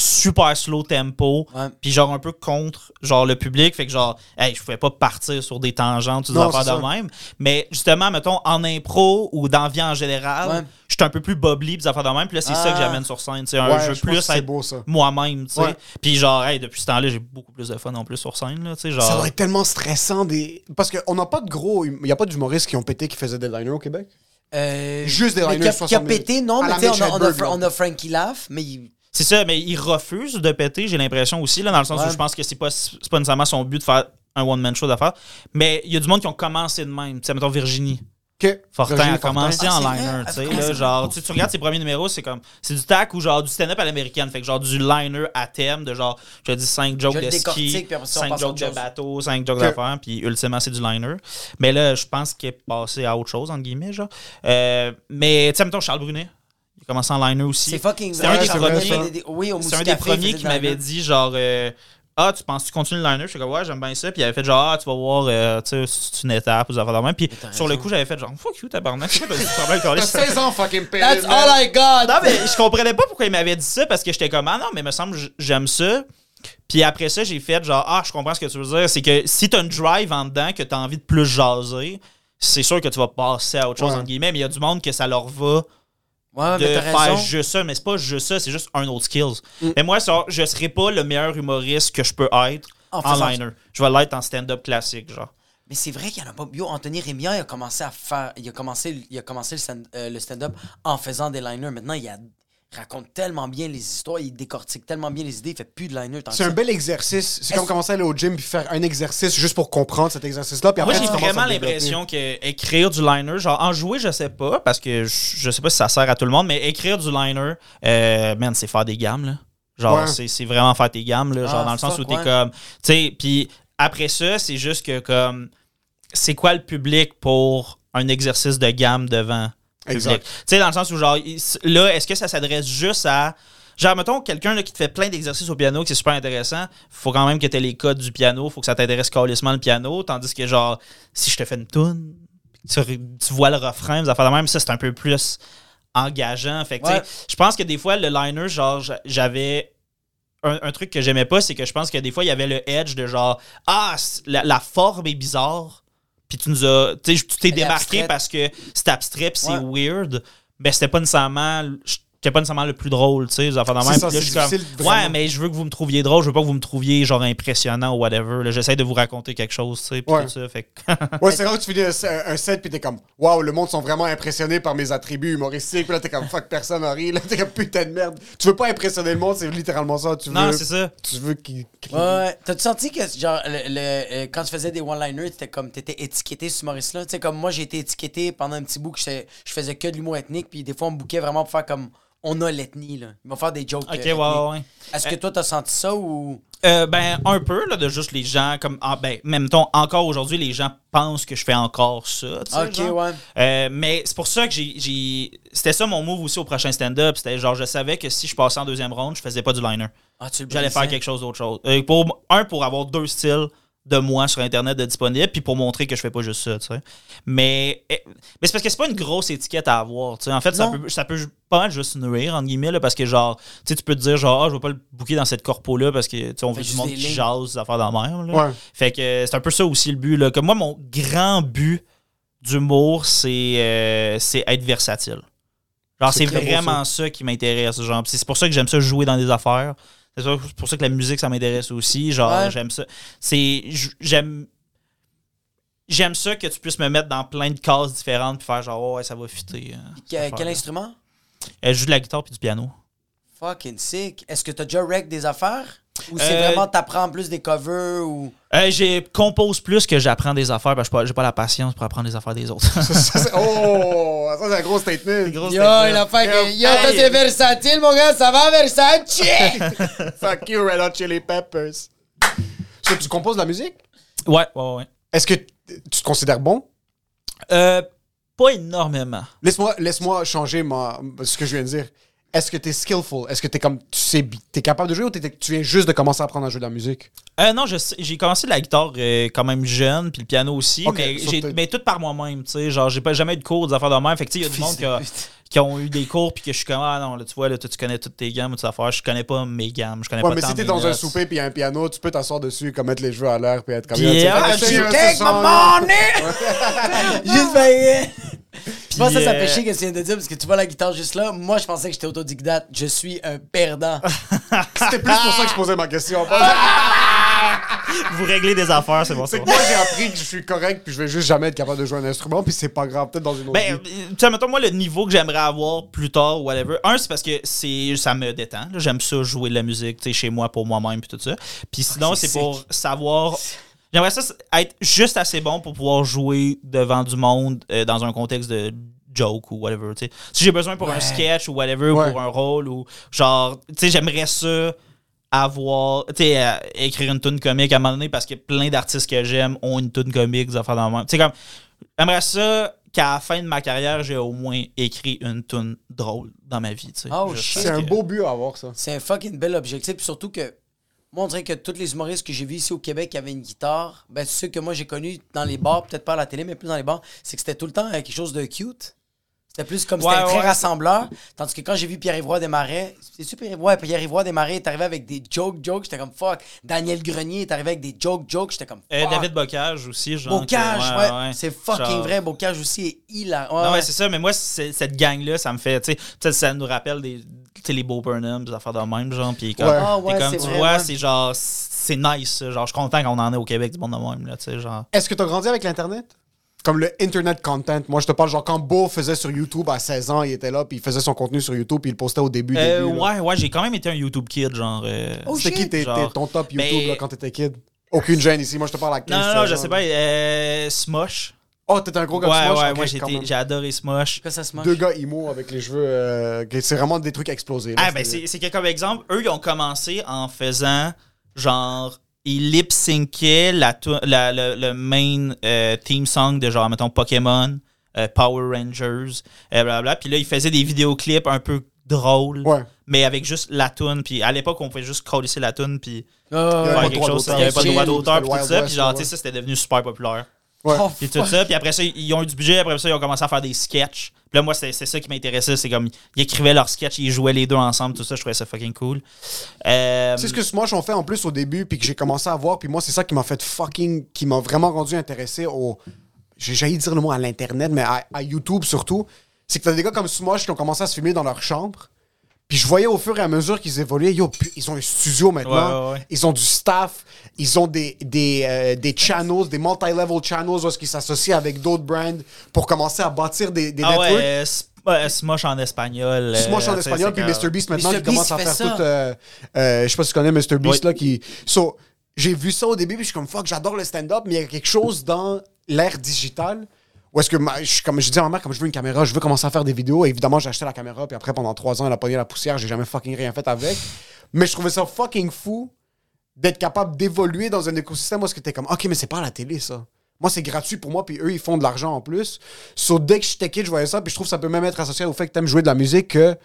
super slow tempo. Puis genre un peu contre genre le public. Fait que genre, hey, je pouvais pas partir sur des tangentes des affaires de ça. même. Mais justement, mettons, en impro ou dans la vie en général, Ouais. j'étais un peu plus bubbly pis des affaires de même. Puis là, c'est ça que Ah. j'amène sur scène. C'est un Ouais, jeu je plus être moi-même, tu sais. Puis genre, hey, depuis ce temps-là, j'ai beaucoup plus de fun en plus sur scène, là, tu sais. Genre... Ça doit être tellement stressant. Des... Parce qu'on n'a pas de gros. Il n'y a pas d'humoristes qui ont pété qui faisaient des liners au Québec? Euh, Juste des liners qui a, 60 qui a minutes. pété, non, mais tu sais, on, on, a, on a Frankie Laugh, mais il- C'est ça, mais il refuse de péter, j'ai l'impression aussi, là, dans le sens Ouais. où je pense que c'est pas, c'est pas nécessairement son but de faire un one-man show d'affaires. Mais il y a du monde qui ont commencé de même. Tu sais, mettons Virginie. OK. Fortin Virginie a commencé Ah, en liner, Ah, tu sais, là, ça? genre, tu, tu regardes ses premiers numéros, c'est comme, c'est du tac ou genre du stand-up à l'américaine, fait que genre du liner à thème, de genre, je te dis 5 jokes Je de ski, décortique, puis après ça, on 5 passe à jokes de bateau, 5 jokes Ok. d'affaires, puis ultimement c'est du liner. Mais là, je pense qu'il est passé à autre chose, entre guillemets, genre. Euh, mais, tu sais, mettons, Charles Brunet, commencé en liner aussi. c'est fucking C'est un des premiers, Oui, au C'est un des premiers qui m'avait dit genre euh, Ah, tu penses que tu continues le liner? Je suis comme ouais, j'aime bien ça. Puis il avait fait genre Ah, tu vas voir, euh, tu sais, c'est une étape ou des affaires de même. Puis sur le coup, j'avais fait genre Fuck you, tabarnak. T'as 16 ans, fucking. That's all I got! Non, mais je comprenais pas pourquoi il m'avait dit ça parce que j'étais comme Ah non, mais il me semble que j'aime ça. Puis après ça, j'ai fait genre Ah, je comprends ce que tu veux dire. C'est que si t'as une drive en dedans, que t'as envie de plus jaser, c'est sûr que tu vas passer à autre chose, Ouais. entre guillemets. Mais il y a du monde que ça leur va Ouais, de mais faire raison. juste ça, mais c'est pas juste ça, c'est juste un autre skills. Mais moi, ça, je serais pas le meilleur humoriste que je peux être En liner. Je vais l'être en stand-up classique, genre. Mais c'est vrai qu'il y en a pas. Yo, Anthony Rémillard, il a commencé à faire. Il a commencé, il a commencé le stand- euh, le stand-up en faisant des liners. Maintenant, il y a, raconte tellement bien les histoires, il décortique tellement bien les idées, il fait plus de liner. C'est un bel exercice. C'est comme commencer à aller au gym puis faire un exercice juste pour comprendre cet exercice-là. Moi, j'ai vraiment l'impression que écrire du liner, genre en jouer, je sais pas, parce que je, sais pas si ça sert à tout le monde, mais écrire du liner, euh, man, c'est faire des gammes, là. Genre, Ouais. c'est c'est vraiment faire tes gammes, là. Genre, Ah, dans le sens fuck, où t'es ouais. comme. Tu sais, puis après ça, c'est juste que, comme. C'est quoi le public pour un exercice de gamme devant? Exact. Tu sais, dans le sens où, genre, là, est-ce que ça s'adresse juste à. Genre, mettons, quelqu'un qui te fait plein d'exercices au piano, que c'est super intéressant, faut quand même que tu aies les codes du piano, faut que ça t'intéresse calissement le piano, tandis que, genre, si je te fais une toune, tu, tu vois le refrain, des affaires de même, ça, c'est un peu plus engageant. Fait que, tu sais, Ouais. je pense que des fois, le liner, genre, j'a- j'avais. Un, un truc que j'aimais pas, c'est que je pense que des fois, il y avait le edge de genre, ah, la forme est bizarre. Puis tu nous as. Tu sais, tu t'es démarqué parce que c'est abstrait c'est Ouais. weird. Mais c'était pas nécessairement. J'étais pas nécessairement le plus drôle, tu sais, affaires de C'est même. ça, Puis là, c'est je suis comme, difficile, ouais, mais je veux que vous me trouviez drôle, je veux pas que vous me trouviez genre impressionnant ou whatever. là. J'essaie de vous raconter quelque chose, tu sais, puis Ouais. tout ça. Fait que- *laughs* Ouais, c'est rare que tu finis un, un set puis t'es comme Waouh, le monde sont vraiment impressionnés par mes attributs humoristiques. Puis là, t'es comme Fuck, personne n'a ri. Là, t'es comme putain de merde. Tu veux pas impressionner le monde, c'est littéralement ça. Tu non, c'est ça. tu veux qu'ils. qu'ils- Ouais. T'as-tu senti que, genre, le, le- euh, quand tu faisais des one-liners, t'étais comme, t'étais étiqueté ce humoriste-là? Tu sais, comme moi, j'ai été étiqueté pendant un petit bout que je faisais que de l'humour ethnique, puis des fois, on me bouquait vraiment pour faire comme, on a l'ethnie, là. Ils vont faire des jokes. Ok, euh, ouais, ouais. Est-ce que toi, t'as senti ça ou? Euh, ben, un peu, là, de juste les gens, comme, ah, ben, même temps, encore aujourd'hui, les gens pensent que je fais encore ça, tu sais, Ok, genre. ouais. Euh, mais c'est pour ça que j'ai-. C'était ça mon move aussi au prochain stand-up. C'était genre, je savais que si je passais en deuxième round, je faisais pas du liner. Ah, tu le J'allais faire quelque chose d'autre chose. Euh, pour, un, pour avoir deux styles de moi sur Internet de disponible, puis pour montrer que je fais pas juste ça, tu sais. Mais, eh, mais c'est parce que c'est pas une grosse étiquette à avoir, tu sais. En fait, ça peut, ça peut pas mal juste nuire, entre guillemets, là, parce que genre, tu sais, tu peux te dire, genre, ah, je vais pas le booker dans cette corpo-là parce que, tu sais, on veut du monde qui jase, des affaires dans la même, là. Ouais. Fait que c'est un peu ça aussi le but. Là. Comme moi, mon grand but d'humour, c'est euh, être versatile. Genre, C'est vraiment ça. qui m'intéresse. Genre, c'est pour ça que j'aime ça jouer dans des affaires. C'est pour ça que la musique, ça m'intéresse aussi. Genre, Ouais. j'aime ça. C'est. J'aime. J'aime ça que tu puisses me mettre dans plein de cases différentes puis faire genre, oh, ouais, ça va fitter. euh, Que- quel instrument? Euh, Je joue de la guitare puis du piano. Fucking sick. Est-ce que t'as déjà rec des affaires? Ou c'est Euh, vraiment t'apprends plus des covers ou. Euh, j'ai compose plus que j'apprends des affaires parce que j'ai pas- la patience pour apprendre des affaires des autres. Ça, *laughs* oh, ça, c'est un gros statement. Gros Yo, statement. il a fait que. Yo, Hey. c'est versatile, mon gars, ça va, Versace? *laughs* Fuck you, Red Hot Chili Peppers. Est-ce que tu composes de la musique? Ouais, ouais, ouais. Est-ce que tu te considères bon? Euh, pas énormément. Laisse-moi laisse changer ma, ce que je viens de dire. Est-ce que tu es skillful? Est-ce que tu es comme tu sais t'es capable de jouer ou t'es- tu viens juste de commencer à apprendre à jouer de la musique? Euh, non, j'ai commencé de la guitare euh, quand même jeune, puis le piano aussi, mais, mais tout par moi-même, tu sais. Genre, j'ai pas jamais eu de cours, des affaires de même. Fait que, tu sais, il y a du monde qui, a- qui ont eu des cours, puis que je suis comme, ah non, là, tu vois, là, tu connais toutes tes gammes, toutes ces affaires. Je connais pas mes gammes, je connais Ouais, pas mais tant si t'es dans un souper puis il y a un piano, tu peux t'asseoir dessus, comme mettre les cheveux à l'air puis être comme ah, You je take my money! Juste pense que ça, ça euh, fait chier que tu viens de dire parce que tu vois la guitare juste là. Moi, je pensais que j'étais autodidacte. Je suis un perdant. *laughs* C'était plus pour ça que je posais ma question. *laughs* Vous réglez des affaires, c'est bon ça. C'est que moi, j'ai appris que je suis correct puis je vais juste jamais être capable de jouer un instrument puis c'est pas grave, peut-être dans une autre Ben, vie. euh, tu sais, mettons, moi, le niveau que j'aimerais avoir plus tard, whatever. Un, c'est parce que c'est ça me détend. J'aime ça, jouer de la musique, tu sais, chez moi, pour moi-même, puis tout ça. Puis sinon, c'est c'est pour savoir... J'aimerais ça être juste assez bon pour pouvoir jouer devant du monde euh, dans un contexte de joke ou whatever, tu sais. Si j'ai besoin pour un sketch ou whatever, Ouais. pour un rôle ou genre, tu sais, j'aimerais ça avoir, tu sais, euh, écrire une tune comique à un moment donné parce que plein d'artistes que j'aime ont une tune comique, des affaires dans le même. Tu sais, comme, j'aimerais ça qu'à la fin de ma carrière, j'ai au moins écrit une tune drôle dans ma vie, tu sais. Oh, C'est un beau but à avoir, ça. C'est un fucking bel objectif. Puis surtout que. Moi, on dirait que tous les humoristes que j'ai vus ici au Québec qui avaient une guitare, ben, ceux que moi j'ai connus dans les bars, peut-être pas à la télé, mais plus dans les bars, c'est que c'était tout le temps euh, quelque chose de cute. C'était plus comme Ouais, c'était très ouais. rassembleur. Tandis que quand j'ai vu Pierre-Yvroy Desmarais, c'est-tu Pierre-Yvroy? Ouais, Pierre-Yvroy Desmarais est arrivé avec des joke jokes, j'étais comme fuck. Daniel Grenier est arrivé avec des joke jokes, j'étais comme Euh, fuck. David Bocage aussi, genre. Bocage, que- ouais. C'est fucking Genre- vrai. Bocage aussi est hilarant. Ouais, non, ouais, ouais. c'est ça, mais moi, c'est- cette gang-là, ça me fait, tu sais, ça nous rappelle des, les Beau Burnham, des affaires de même, genre, puis comme, Ouais. Ah, ouais, comme, tu vrai, vois, c'est genre, c'est nice, genre, je suis content qu'on en ait au Québec du monde de même, là, tu sais, genre. Est-ce que tu as grandi avec l'Internet? Comme le internet content. Moi, je te parle, genre, quand Beau faisait sur YouTube à 16 ans, il était là, puis il faisait son contenu sur YouTube, puis il le postait au début. Euh, début, là. ouais, ouais, j'ai quand même été un YouTube kid, genre. euh, Oh, C'était qui tes- genre. ton top YouTube Ben- là, quand t'étais kid? Aucune gêne ici. Moi, je te parle à 15 Non, non, non, 16 je sais pas. Euh, Smosh. Oh, t'étais un gros gars Ouais, de Smosh? ouais, Ok, moi j'ai adoré Smosh. Que ça. Deux gars emo avec les cheveux. euh, c'est vraiment des trucs explosés. là. Ah, ben c'est c'est que comme exemple, eux, ils ont commencé en faisant genre. Ils lip syncaient la, le, le main euh, theme song de genre, mettons, Pokémon, euh, Power Rangers, blablabla. Puis là, ils faisaient des vidéoclips un peu drôles, Ouais. mais avec juste la tune. Puis à l'époque, on pouvait juste coller la tune, puis Ah, faire quelque chose. Il d'auteur. n'y avait pas de droit d'auteur, tout ça. Puis genre, tu sais, ouais. ça, c'était devenu super populaire. Ouais. Oh, Puis tout ça, puis après ça, ils ont eu du budget, après ça, ils ont commencé à faire des sketchs. Puis là, moi, c'est c'est ça qui m'intéressait, c'est comme, ils écrivaient leurs sketchs, ils jouaient les deux ensemble, tout ça, je trouvais ça fucking cool. Euh, C'est ce que Smosh ont fait en plus au début, puis que j'ai commencé à voir, puis moi, c'est ça qui m'a fait fucking. qui m'a vraiment rendu intéressé au. J'ai failli dire le mot à l'Internet, mais à, à YouTube surtout. C'est que t'as des gars comme Smosh qui ont commencé à se filmer dans leur chambre. Puis je voyais au fur et à mesure qu'ils évoluaient, yo, ils ont un studio maintenant. Ouais, ouais, ouais. Ils ont du staff. Ils ont des, des, euh, des channels, des multi-level channels où qu'ils s'associent avec d'autres brands pour commencer à bâtir des, des ah networks. ouais, euh, euh, Smosh en espagnol. euh, Smosh en sais, espagnol, puis que- Mr. Beast maintenant Mr. qui commence Beast à fait faire ça. tout. euh, euh, je sais pas si tu connais Mr. Beast Oui. là qui. So, j'ai vu ça au début, puis je suis comme fuck, j'adore le stand-up, mais il y a quelque chose dans l'ère digitale. Où est-ce que ma- je, comme je dis à ma mère, comme je veux une caméra, je veux commencer à faire des vidéos. Et évidemment, j'ai acheté la caméra, puis après, pendant trois ans, elle a pogné la poussière, j'ai jamais fucking rien fait avec. Mais je trouvais ça fucking fou d'être capable d'évoluer dans un écosystème où est-ce que t'es comme, ok, mais c'est pas à la télé, ça. Moi, c'est gratuit pour moi, puis eux, ils font de l'argent en plus. So, dès que j'étais kid, je voyais ça, puis je trouve que ça peut même être associé au fait que t'aimes jouer de la musique que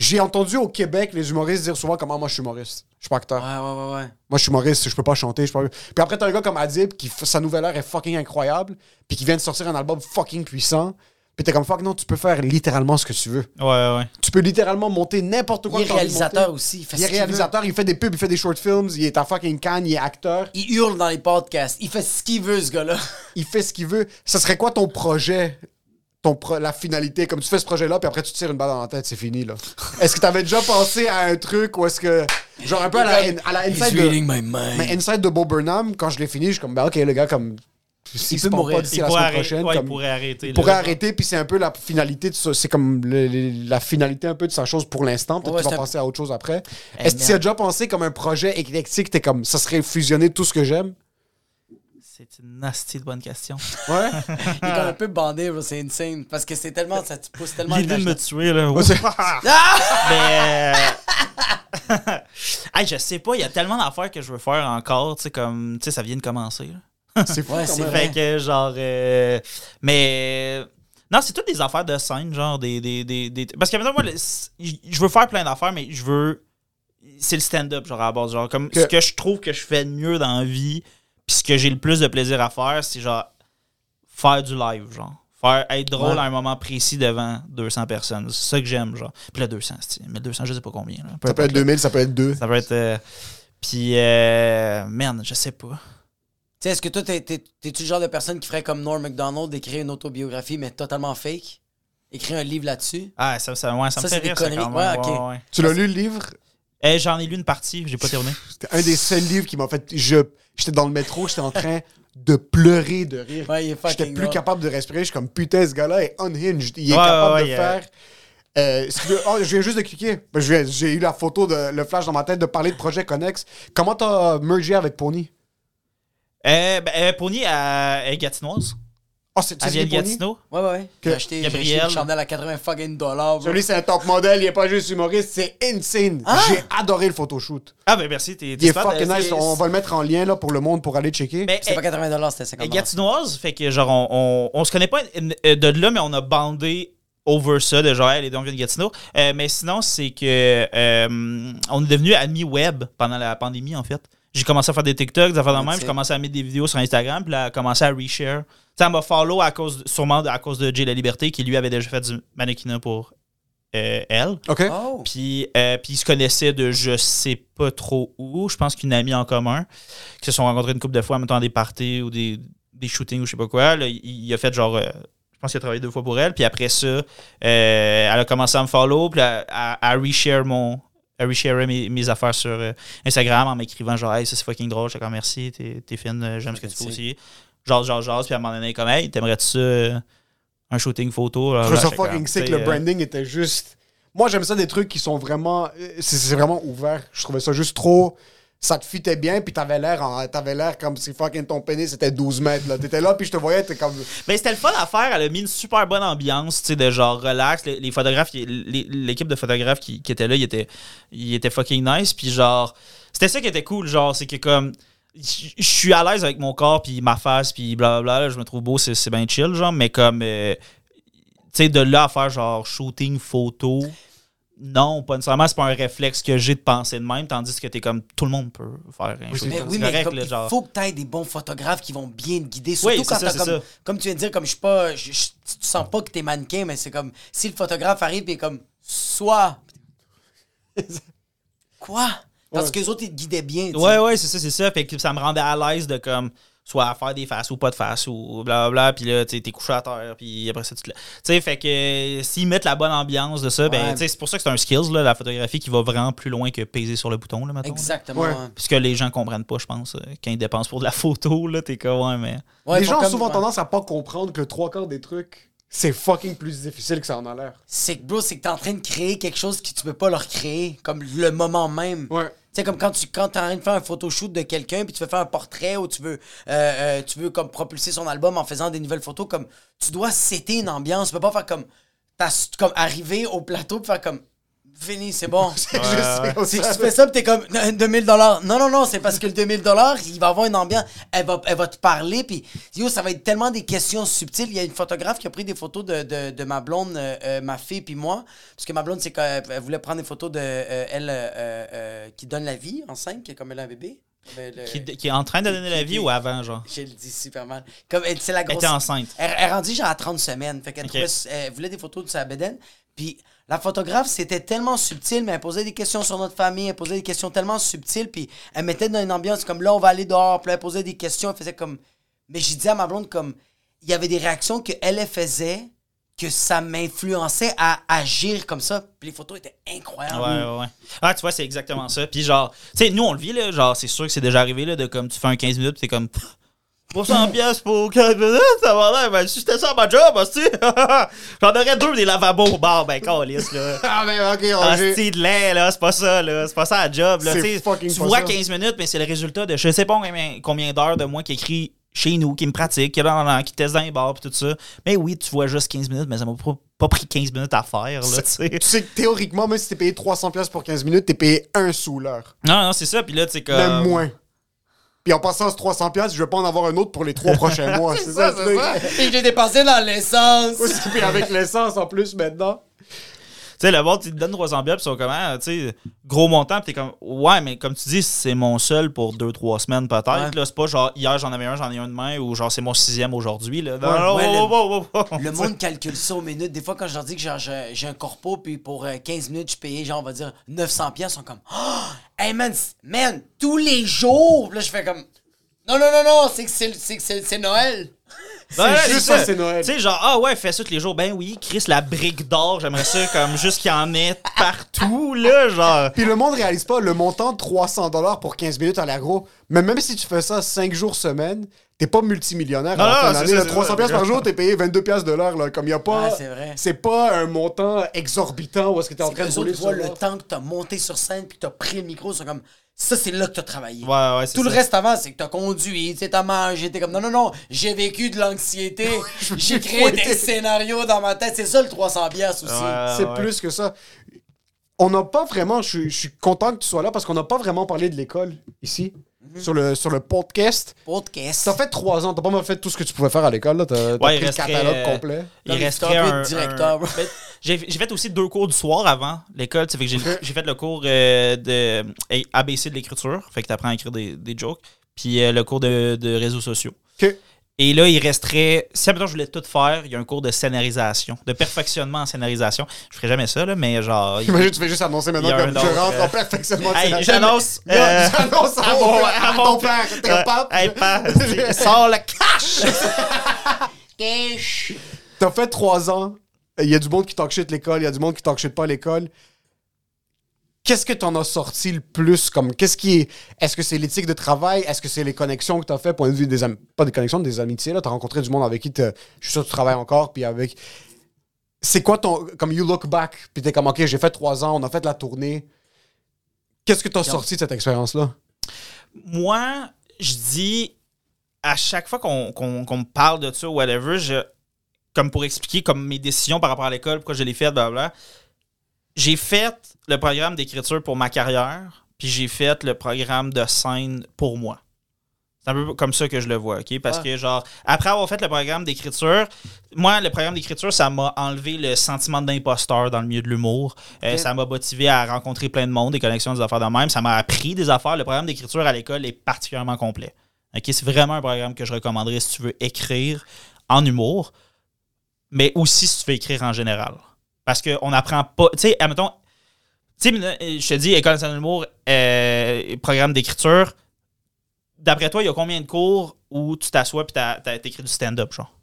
j'ai entendu au Québec les humoristes dire souvent comment moi je suis humoriste. Je suis pas acteur. Ouais, ouais, ouais, ouais. Moi, je suis humoriste, je peux pas chanter. Je peux pas... Puis après, t'as un gars comme Adib qui, sa nouvelle heure est fucking incroyable, puis qui vient de sortir un album fucking puissant. Puis t'es comme fuck, non, tu peux faire littéralement ce que tu veux. Ouais, ouais. Tu peux littéralement monter n'importe quoi. Il est réalisateur aussi. Il fait Il ce est réalisateur, il fait des pubs, il fait des short films, il est à fucking Cannes, il est acteur. Il hurle dans les podcasts. Il fait ce qu'il veut, ce gars-là. il fait ce qu'il veut. Ça serait quoi ton projet? Ton pro- la finalité, comme tu fais ce projet-là, puis après tu te tires une balle dans la tête, c'est fini, là. Est-ce que t'avais déjà pensé à un truc où est-ce que. Genre un peu à la, à la He's inside de. my mind. Mais inside de Bob Burnham, quand je l'ai fini, je suis comme, ben ok, le gars, comme. S'il se peut mourir. pas d'ici Il la pourrait, semaine arrêter, prochaine, ouais, il comme- pourrait arrêter. il pourrait arrêter, puis c'est un peu la finalité de ça. C'est comme le- le- la finalité un peu de sa chose pour l'instant. Peut-être Ouais, qu'il va c'est un- penser à autre chose après. Eh, Est-ce que tu as déjà pensé comme un projet éclectique, t'es comme, ça serait fusionner tout ce que j'aime? C'est une nasty de bonne question. Ouais. *laughs* Il est comme un peu bandé. C'est insane. Parce que c'est tellement. Ça te pousse tellement. L'idée de me tuer, là. Ouais, c'est- Mais. euh, *laughs* hey, je sais pas, il y a tellement d'affaires que je veux faire encore, tu sais, comme. Tu sais, ça vient de commencer, là. C'est fou Ouais, c'est. Fait que, genre. euh, mais. Non, c'est toutes des affaires de scène, genre des. des, des, des- Parce que maintenant, moi, le- je veux faire plein d'affaires, mais je veux. C'est le stand-up, genre, à la base. Genre, comme Que- ce que je trouve que je fais de mieux dans la vie, puis ce que j'ai le plus de plaisir à faire, c'est genre. Faire du live, genre. Faire être drôle Ouais. à un moment précis devant 200 personnes. C'est ça que j'aime, genre. Puis là, 200, c'est 1200, je sais pas combien. Là. Peu Ça peut être importe, là. 2000, ça peut être 2. Ça peut être. euh, Puis, euh, merde, je sais pas. Tu sais, est-ce que toi, t'es- t'es- t'es-tu le genre de personne qui ferait comme Norm MacDonald, d'écrire une autobiographie, mais totalement fake? Écrire un livre là-dessus? Ah, ça, ça, ouais, ça, Ça, me c'est fait rire, ça, quand même. Ouais, ok. ouais. Tu l'as lu le livre? Eh, J'en ai lu une partie, j'ai pas terminé. C'était un des seuls livres qui m'a fait. je J'étais dans le métro, j'étais en train de pleurer de rire. Ouais, est J'étais plus capable de respirer. Je suis comme putain, ce gars-là est unhinged. Il est Ouais, capable ouais, de faire. Euh, oh, je viens juste de cliquer. J'ai eu la photo, de, le flash dans ma tête de parler de projet Connex. Comment t'as mergé avec Pony? Euh, ben, euh, Pony à Gatinoise. Oh, c'est Elle vient de? Gatineau? Ouais, ouais, ouais. Que- J'ai acheté, Gabriel. une chandelle à 80 fucking dollars, bro. Celui, c'est un top modèle. Il est pas juste humoriste. C'est insane. Ah! J'ai adoré le photoshoot. Ah, ben merci, t'es Il est fucking euh, nice. On va le mettre en lien là, pour le monde pour aller checker. Mais, C'était euh, pas 80 dollars, c'était 50 euh, Gatinoise, fait que genre, on, on, on se connaît pas euh, de là, mais on a bandé over ça, de genre, hey, les on vient de Gatineau. Euh, mais sinon, c'est que euh, on est devenu amis web pendant la pandémie, en fait. J'ai commencé à faire des TikToks, des affaires de même. J'ai commencé à mettre des vidéos sur Instagram, puis là, elle a commencé à reshare. Elle m'a follow à cause, sûrement à cause de Jay La Liberté, qui lui avait déjà fait du mannequinat pour euh, elle. OK? Oh! Puis, euh, puis ils se connaissaient de je sais pas trop où. Je pense qu'une amie en commun, qui se sont rencontrés une couple de fois, en mettant des parties ou des, des shootings ou je sais pas quoi. Là, il, il a fait genre. euh, je pense qu'il a travaillé deux fois pour elle. Puis après ça, euh, elle a commencé à me follow. Puis à, à, à reshare mon. À resharer mes, mes affaires sur euh, Instagram en m'écrivant genre, hey, ça c'est fucking drôle. J'étais comme merci, t'es t'es fine, euh, j'aime ce que tu fais aussi. genre, genre, genre, puis à un moment donné, comme, hey, t'aimerais-tu ça, euh, un shooting photo? là, Je trouve ça fucking sick. Le branding était juste. Moi, j'aime ça des trucs qui sont vraiment. C'est c'est vraiment ouvert. Je trouvais ça juste trop. Ça te fitait bien, puis t'avais l'air t'avais l'air comme si fucking ton pénis c'était 12 mètres. là. T'étais là, puis je te voyais, t'es comme. Ben, c'était le fun à faire. Elle a mis une super bonne ambiance, tu sais, de genre relax. Les, photographes, les- l'équipe de photographes qui, qui était là, ils étaient, fucking nice. Puis genre, c'était ça qui était cool, genre, c'est que comme. Je suis à l'aise avec mon corps, puis ma face, puis blablabla. je me trouve beau, c'est c'est bien chill, genre. Mais comme. euh, tu sais, de là à faire genre shooting photo. Non, pas nécessairement, c'est pas un réflexe que j'ai de penser de même, tandis que t'es comme tout le monde peut faire un shooting. Mais oui, mais correct, comme, là, il genre. faut que tu aies des bons photographes qui vont bien te guider. Surtout Oui, quand ça, comme, ça. comme tu viens de dire, comme je suis pas. je- je- tu sens pas que t'es mannequin, mais c'est comme si le photographe arrive et comme soit. *laughs* Quoi? Parce Ouais. que les autres, ils te guidaient bien. tu sais. Ouais, ouais, c'est ça, c'est ça. Fait que ça me rendait à l'aise de comme soit à faire des faces ou pas de faces ou blablabla. Puis là, tu t'es couché à terre. Puis après ça, tu te. Tu sais, fait que s'ils mettent la bonne ambiance de ça, ben, Ouais. c'est pour ça que c'est un skills, là, la photographie qui va vraiment plus loin que peser sur le bouton, là, là. Exactement. Ouais. Ouais. Puis ce que les gens comprennent pas, je pense, euh, quand ils dépensent pour de la photo, là, t'es comme, ouais, mais. Ouais, les gens ont souvent tendance à pas comprendre que trois quarts des trucs, c'est fucking plus difficile que ça en a l'air. C'est que, bro, c'est que t'es en train de créer quelque chose que tu peux pas leur créer, comme le moment même. Ouais. Sais, comme quand tu quand es en de faire un photoshoot de quelqu'un, puis tu veux faire un portrait ou tu veux, euh, euh, comme propulser son album en faisant des nouvelles photos, comme tu dois setter une ambiance. Tu peux pas faire comme, comme arriver au plateau puis faire comme, fini, c'est bon. *laughs* Que sait. tu fais ça, pis t'es comme 2000 dollars. Non, non, non, c'est parce que le 2000 dollars, il va avoir une ambiance. Elle va, elle va te parler, puis yo, ça va être tellement des questions subtiles. Il y a une photographe qui a pris des photos de, de, de ma blonde, euh, euh, ma fille, puis moi. Parce que ma blonde, c'est qu'elle elle voulait prendre des photos de euh, elle euh, euh, qui donne la vie enceinte, qui est comme elle a un bébé. Le- Qui, qui est en train de donner la vie ou avant, genre? je le dis super mal. Comme elle- c'est la Elle grosse. était enceinte. Elle, elle rendue genre à 30 semaines. Fait qu'elle trouvait- elle voulait des photos de sa bedaine. Puis la photographe, c'était tellement subtil, mais elle posait des questions sur notre famille, elle posait des questions tellement subtiles, puis elle mettait dans une ambiance comme là, on va aller dehors, puis elle posait des questions, elle faisait comme. Mais j'ai dit à ma blonde, comme. Il y avait des réactions qu'elle elle faisait, que ça m'influençait à agir comme ça. Puis les photos étaient incroyables. Ouais, ouais, ouais. Ah, tu vois, c'est exactement ça. Puis genre, tu sais, nous, on le vit, là. Genre, c'est sûr que c'est déjà arrivé, là, de comme tu fais un 15 minutes, t'es comme. Pour 100 pièces pour 15 minutes, ça va l'air. Ben, si c'était ça ma job, hostie, *laughs* j'en aurais deux des lavabos. Bon, ben, calice, là. *laughs* Ah, mais ok. Hostie de lait, là, c'est pas ça, là. C'est pas ça la job, là. Tu tu vois ça. 15 minutes, mais c'est le résultat de je sais pas combien, d'heures de moi qui écrit chez nous, qui me pratique, qui, qui teste dans les bars, pis tout ça. Mais oui, tu vois juste 15 minutes, mais ça m'a pas, pas pris 15 minutes à faire, là, tu sais. *laughs* Tu sais que théoriquement, même si t'es payé 300$ piastres pour 15 minutes, t'es payé un sous l'heure. Non, non, c'est ça. Puis là, tu sais, comme. Même moins. Puis en passant à ce 300$, piastres, je vais pas en avoir un autre pour les trois prochains mois. *laughs* c'est ça, c'est ça. Et j'ai dépensé dans l'essence. Puis avec l'essence en plus maintenant. Tu sais, le monde, il te donne 300 billets, puis ils sont comme, ah, tu sais, gros montant, puis t'es comme, ouais, mais comme tu dis, c'est mon seul pour 2-3 semaines peut-être. Ouais. là C'est pas genre, hier j'en avais un, j'en ai un demain, ou genre, c'est mon sixième aujourd'hui. Là. Non, Ouais, non, ouais, oh, le- oh, monde calcule ça aux minutes. Des fois, quand je leur dis que genre, j'ai un corpo, puis pour euh, 15 minutes, je payais, genre, on va dire 900 pièces, ils sont comme, oh, hey man, man, tous les jours. Là, je fais comme, non, non, non, non, c'est que c'est c'est que c'est- c'est Noël. Ouais, juste ça, c'est Noël. Tu sais, genre, ah ouais, fais ça tous les jours. Ben oui, Chris, la brique d'or, j'aimerais ça comme juste qu'il y en ait partout, là, genre. Puis le monde réalise pas le montant de 300$ pour 15 minutes à l'agro. Mais même si tu fais ça 5 jours semaine, t'es pas multimillionnaire. Non, à la fin non, de c'est l'année, ça, là. c'est 300$ ça. piastres par jour, t'es payé 22$ piastres de l'heure. là. Comme y a pas. Ouais, c'est c'est pas un montant exorbitant où est-ce que t'es en C'est train de rouler sur le temps que t'as monté sur scène, puis que t'as pris le micro, sont comme, ça, c'est là que t'as travaillé. Ouais, ouais, c'est Tout le reste avant, c'est que t'as conduit, t'as mangé, t'es comme non, non, non, j'ai vécu de l'anxiété, *laughs* j'ai créé des scénarios dans ma tête, c'est ça le 300 pièces aussi. Ouais, C'est ouais. plus que ça. On n'a pas vraiment. Je suis content que tu sois là parce qu'on n'a pas vraiment parlé de l'école ici. Mhm. Sur, le, sur le podcast. Podcast. Ça fait trois ans, t'as pas mal fait tout ce que tu pouvais faire à l'école. là. T'as t'as Ouais, il pris le catalogue euh, complet. Il Comme resterait stop it, un, directeur, un-. Ben, J'ai j'ai fait aussi deux cours du soir avant l'école. fait que J'ai j'ai fait le cours euh, de ABC de l'écriture. Fait que tu apprends à écrire des, des jokes. Puis euh, le cours de, de réseaux sociaux. Ok. Et là, il resterait. Si maintenant je voulais tout faire, il y a un cours de scénarisation, de perfectionnement en scénarisation. Je ferais jamais ça, là, mais genre. il- Imagine, tu fais juste annoncer maintenant un je rentre euh, en perfectionnement. de Hey, scénario. j'annonce. *laughs* Euh, J'annonce à, mon- mon- à à ton mon- père. T'es euh, un pape. hey, pa, *laughs* sors le cash! *laughs* T'as fait trois ans. Il y a du monde qui talk shit l'école, il y a du monde qui talk shit pas à l'école. Qu'est-ce que t'en as sorti le plus comme qu'est-ce qui est est-ce que c'est l'éthique de travail? Est-ce que c'est les connexions que t'as fait? Point de vue des am- pas des connexions des amitiés là. T'as rencontré du monde avec qui je suis sûr que tu travailles encore puis avec c'est quoi ton comme you look back puis t'es comme ok j'ai fait trois ans on a fait la tournée. Qu'est-ce que t'as sorti de cette expérience là moi, je dis à chaque fois qu'on qu'on- qu'on me parle de ça ou whatever, je, comme pour expliquer comme mes décisions par rapport à l'école, pourquoi je l'ai fait, blablabla, j'ai fait le programme d'écriture pour ma carrière, puis j'ai fait le programme de scène pour moi. C'est un peu comme ça que je le vois, OK? Parce que, genre, après avoir fait le programme d'écriture, moi, le programme d'écriture, ça m'a enlevé le sentiment d'imposteur dans le milieu de l'humour. Euh. Ça m'a motivé à rencontrer plein de monde, des connexions, des affaires de même. Ça m'a appris des affaires. Le programme d'écriture à l'école est particulièrement complet. OK? C'est vraiment un programme que je recommanderais si tu veux écrire en humour, mais aussi si tu veux écrire en général. Parce qu'on n'apprend pas. Tu sais, admettons, tu sais, je te dis, École nationale d'humour, euh, programme d'écriture. D'après toi, il y a combien de cours où tu t'assois et tu écrit du stand-up, genre?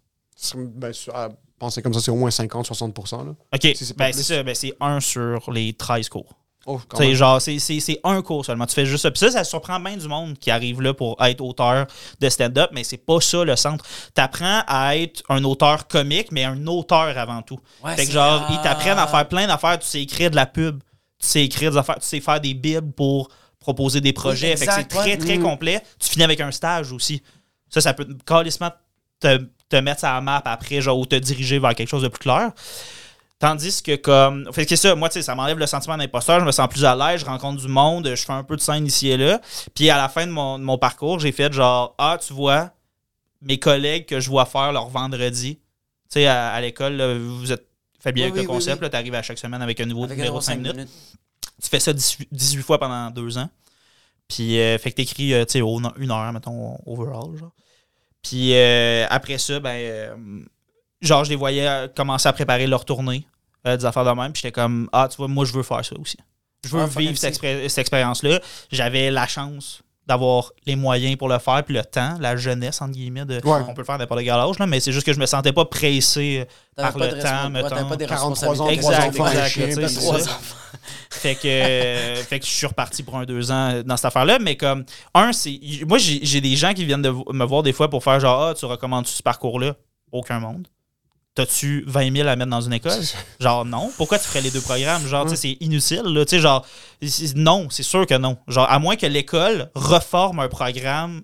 Ben, à penser comme ça c'est au moins 50-60% là OK, c'est ben, ça, ben, c'est un sur les 13 cours. Oh même. genre, c'est- c'est c'est un cours seulement. Tu fais juste ça. Puis ça, ça surprend bien du monde qui arrive là pour être auteur de stand-up, mais c'est pas ça le centre. T'apprends à être un auteur comique, mais un auteur avant tout. Ouais, fait que c'est- genre, ils t'apprennent à faire plein d'affaires. Tu sais écrire de la pub, tu sais écrire des affaires, tu sais faire des bibles pour proposer des projets. fait que c'est très, très Mm. complet. Tu finis avec un stage aussi. Ça, ça peut calissement te, te mettre sur la map après, genre, ou te diriger vers quelque chose de plus clair. Tandis que comme. Fait que c'est ça, moi, tu sais, ça m'enlève le sentiment d'imposteur, je me sens plus à l'aise, je rencontre du monde, je fais un peu de scène ici et là. Puis à la fin de mon, de mon parcours, j'ai fait genre Ah, tu vois, mes collègues que je vois faire leur vendredi. Tu sais, à, à l'école, vous êtes fait bien Oui, avec oui, le concept, oui. là, t'arrives à chaque semaine avec un nouveau Avec numéro numéro de 5 cinq minutes. minutes. Tu fais ça 18, 18 fois pendant deux ans. Puis, euh, fait que t'écris, euh, tu sais, au- une heure, mettons, overall, genre. Puis, euh, après ça, ben, genre, je les voyais euh, commencer à préparer leur tournée, euh, des affaires de même. Puis, j'étais comme, ah, tu vois, moi, je veux faire ça aussi. Je veux Ah, vivre cette, expérience-là. J'avais la chance d'avoir les moyens pour le faire, puis le temps, la jeunesse, entre guillemets. De, Ouais. On peut le faire n'importe quel âge, là, mais c'est juste que je me sentais pas pressé par pas le temps, ouais, mettons. t'avais pas des 43 ans, responsabilités. trois Exact, enfants, exact, chien, tu enfants. *laughs* Fait que, euh, fait que je suis reparti pour un deux ans dans cette affaire-là. Mais comme, un, c'est. Moi, j'ai j'ai des gens qui viennent de me voir des fois pour faire genre, ah, tu recommandes ce parcours-là? Aucun monde. T'as-tu 20 000 à mettre dans une école? *laughs* Genre, non. Pourquoi tu ferais les deux programmes? Genre, c'est inutile, là. Tu sais, genre, non, c'est sûr que non. Genre, à moins que l'école reforme un programme.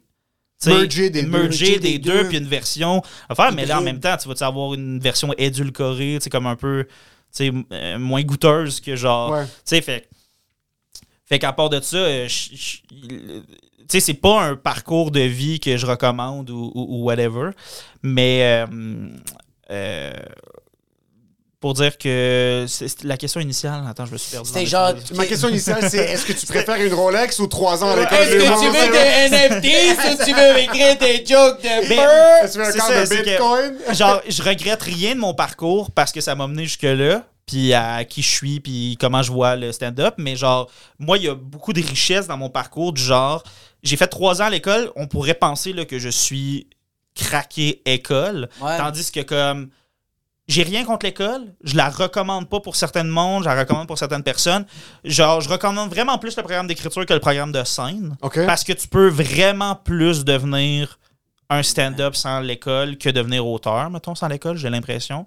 tu sais, Merger des deux. merger des des deux, puis une version à faire, mais là, en même temps, tu vas avoir une version édulcorée, tu comme un peu, tu euh, moins goûteuse que genre, Ouais. tu sais, fait, fait qu'à part de ça, euh, tu sais, c'est pas un parcours de vie que je recommande ou, ou- ou whatever, mais euh, euh, pour dire que c'est la question initiale, attends, je me suis perdu. C'était genre. Ma question initiale, c'est est-ce que tu préfères une Rolex ou trois ans à l'école Est-ce que tu veux des NFTs ou tu veux écrire des jokes de beurre? Est-ce que tu veux un de que- Bitcoin? genre, je regrette rien de mon parcours parce que ça m'a mené jusque-là, puis à qui je suis, puis comment je vois le stand-up. Mais genre, moi, il y a beaucoup de richesses dans mon parcours, du genre, j'ai fait trois ans à l'école, on pourrait penser là, que je suis craqué école, Ouais. tandis que comme j'ai rien contre l'école, je la recommande pas pour certains mondes, je la recommande pour certaines personnes. Genre, je recommande vraiment plus le programme d'écriture que le programme de scène. OK. Parce que tu peux vraiment plus devenir un stand-up sans l'école que devenir auteur, mettons, sans l'école, j'ai l'impression.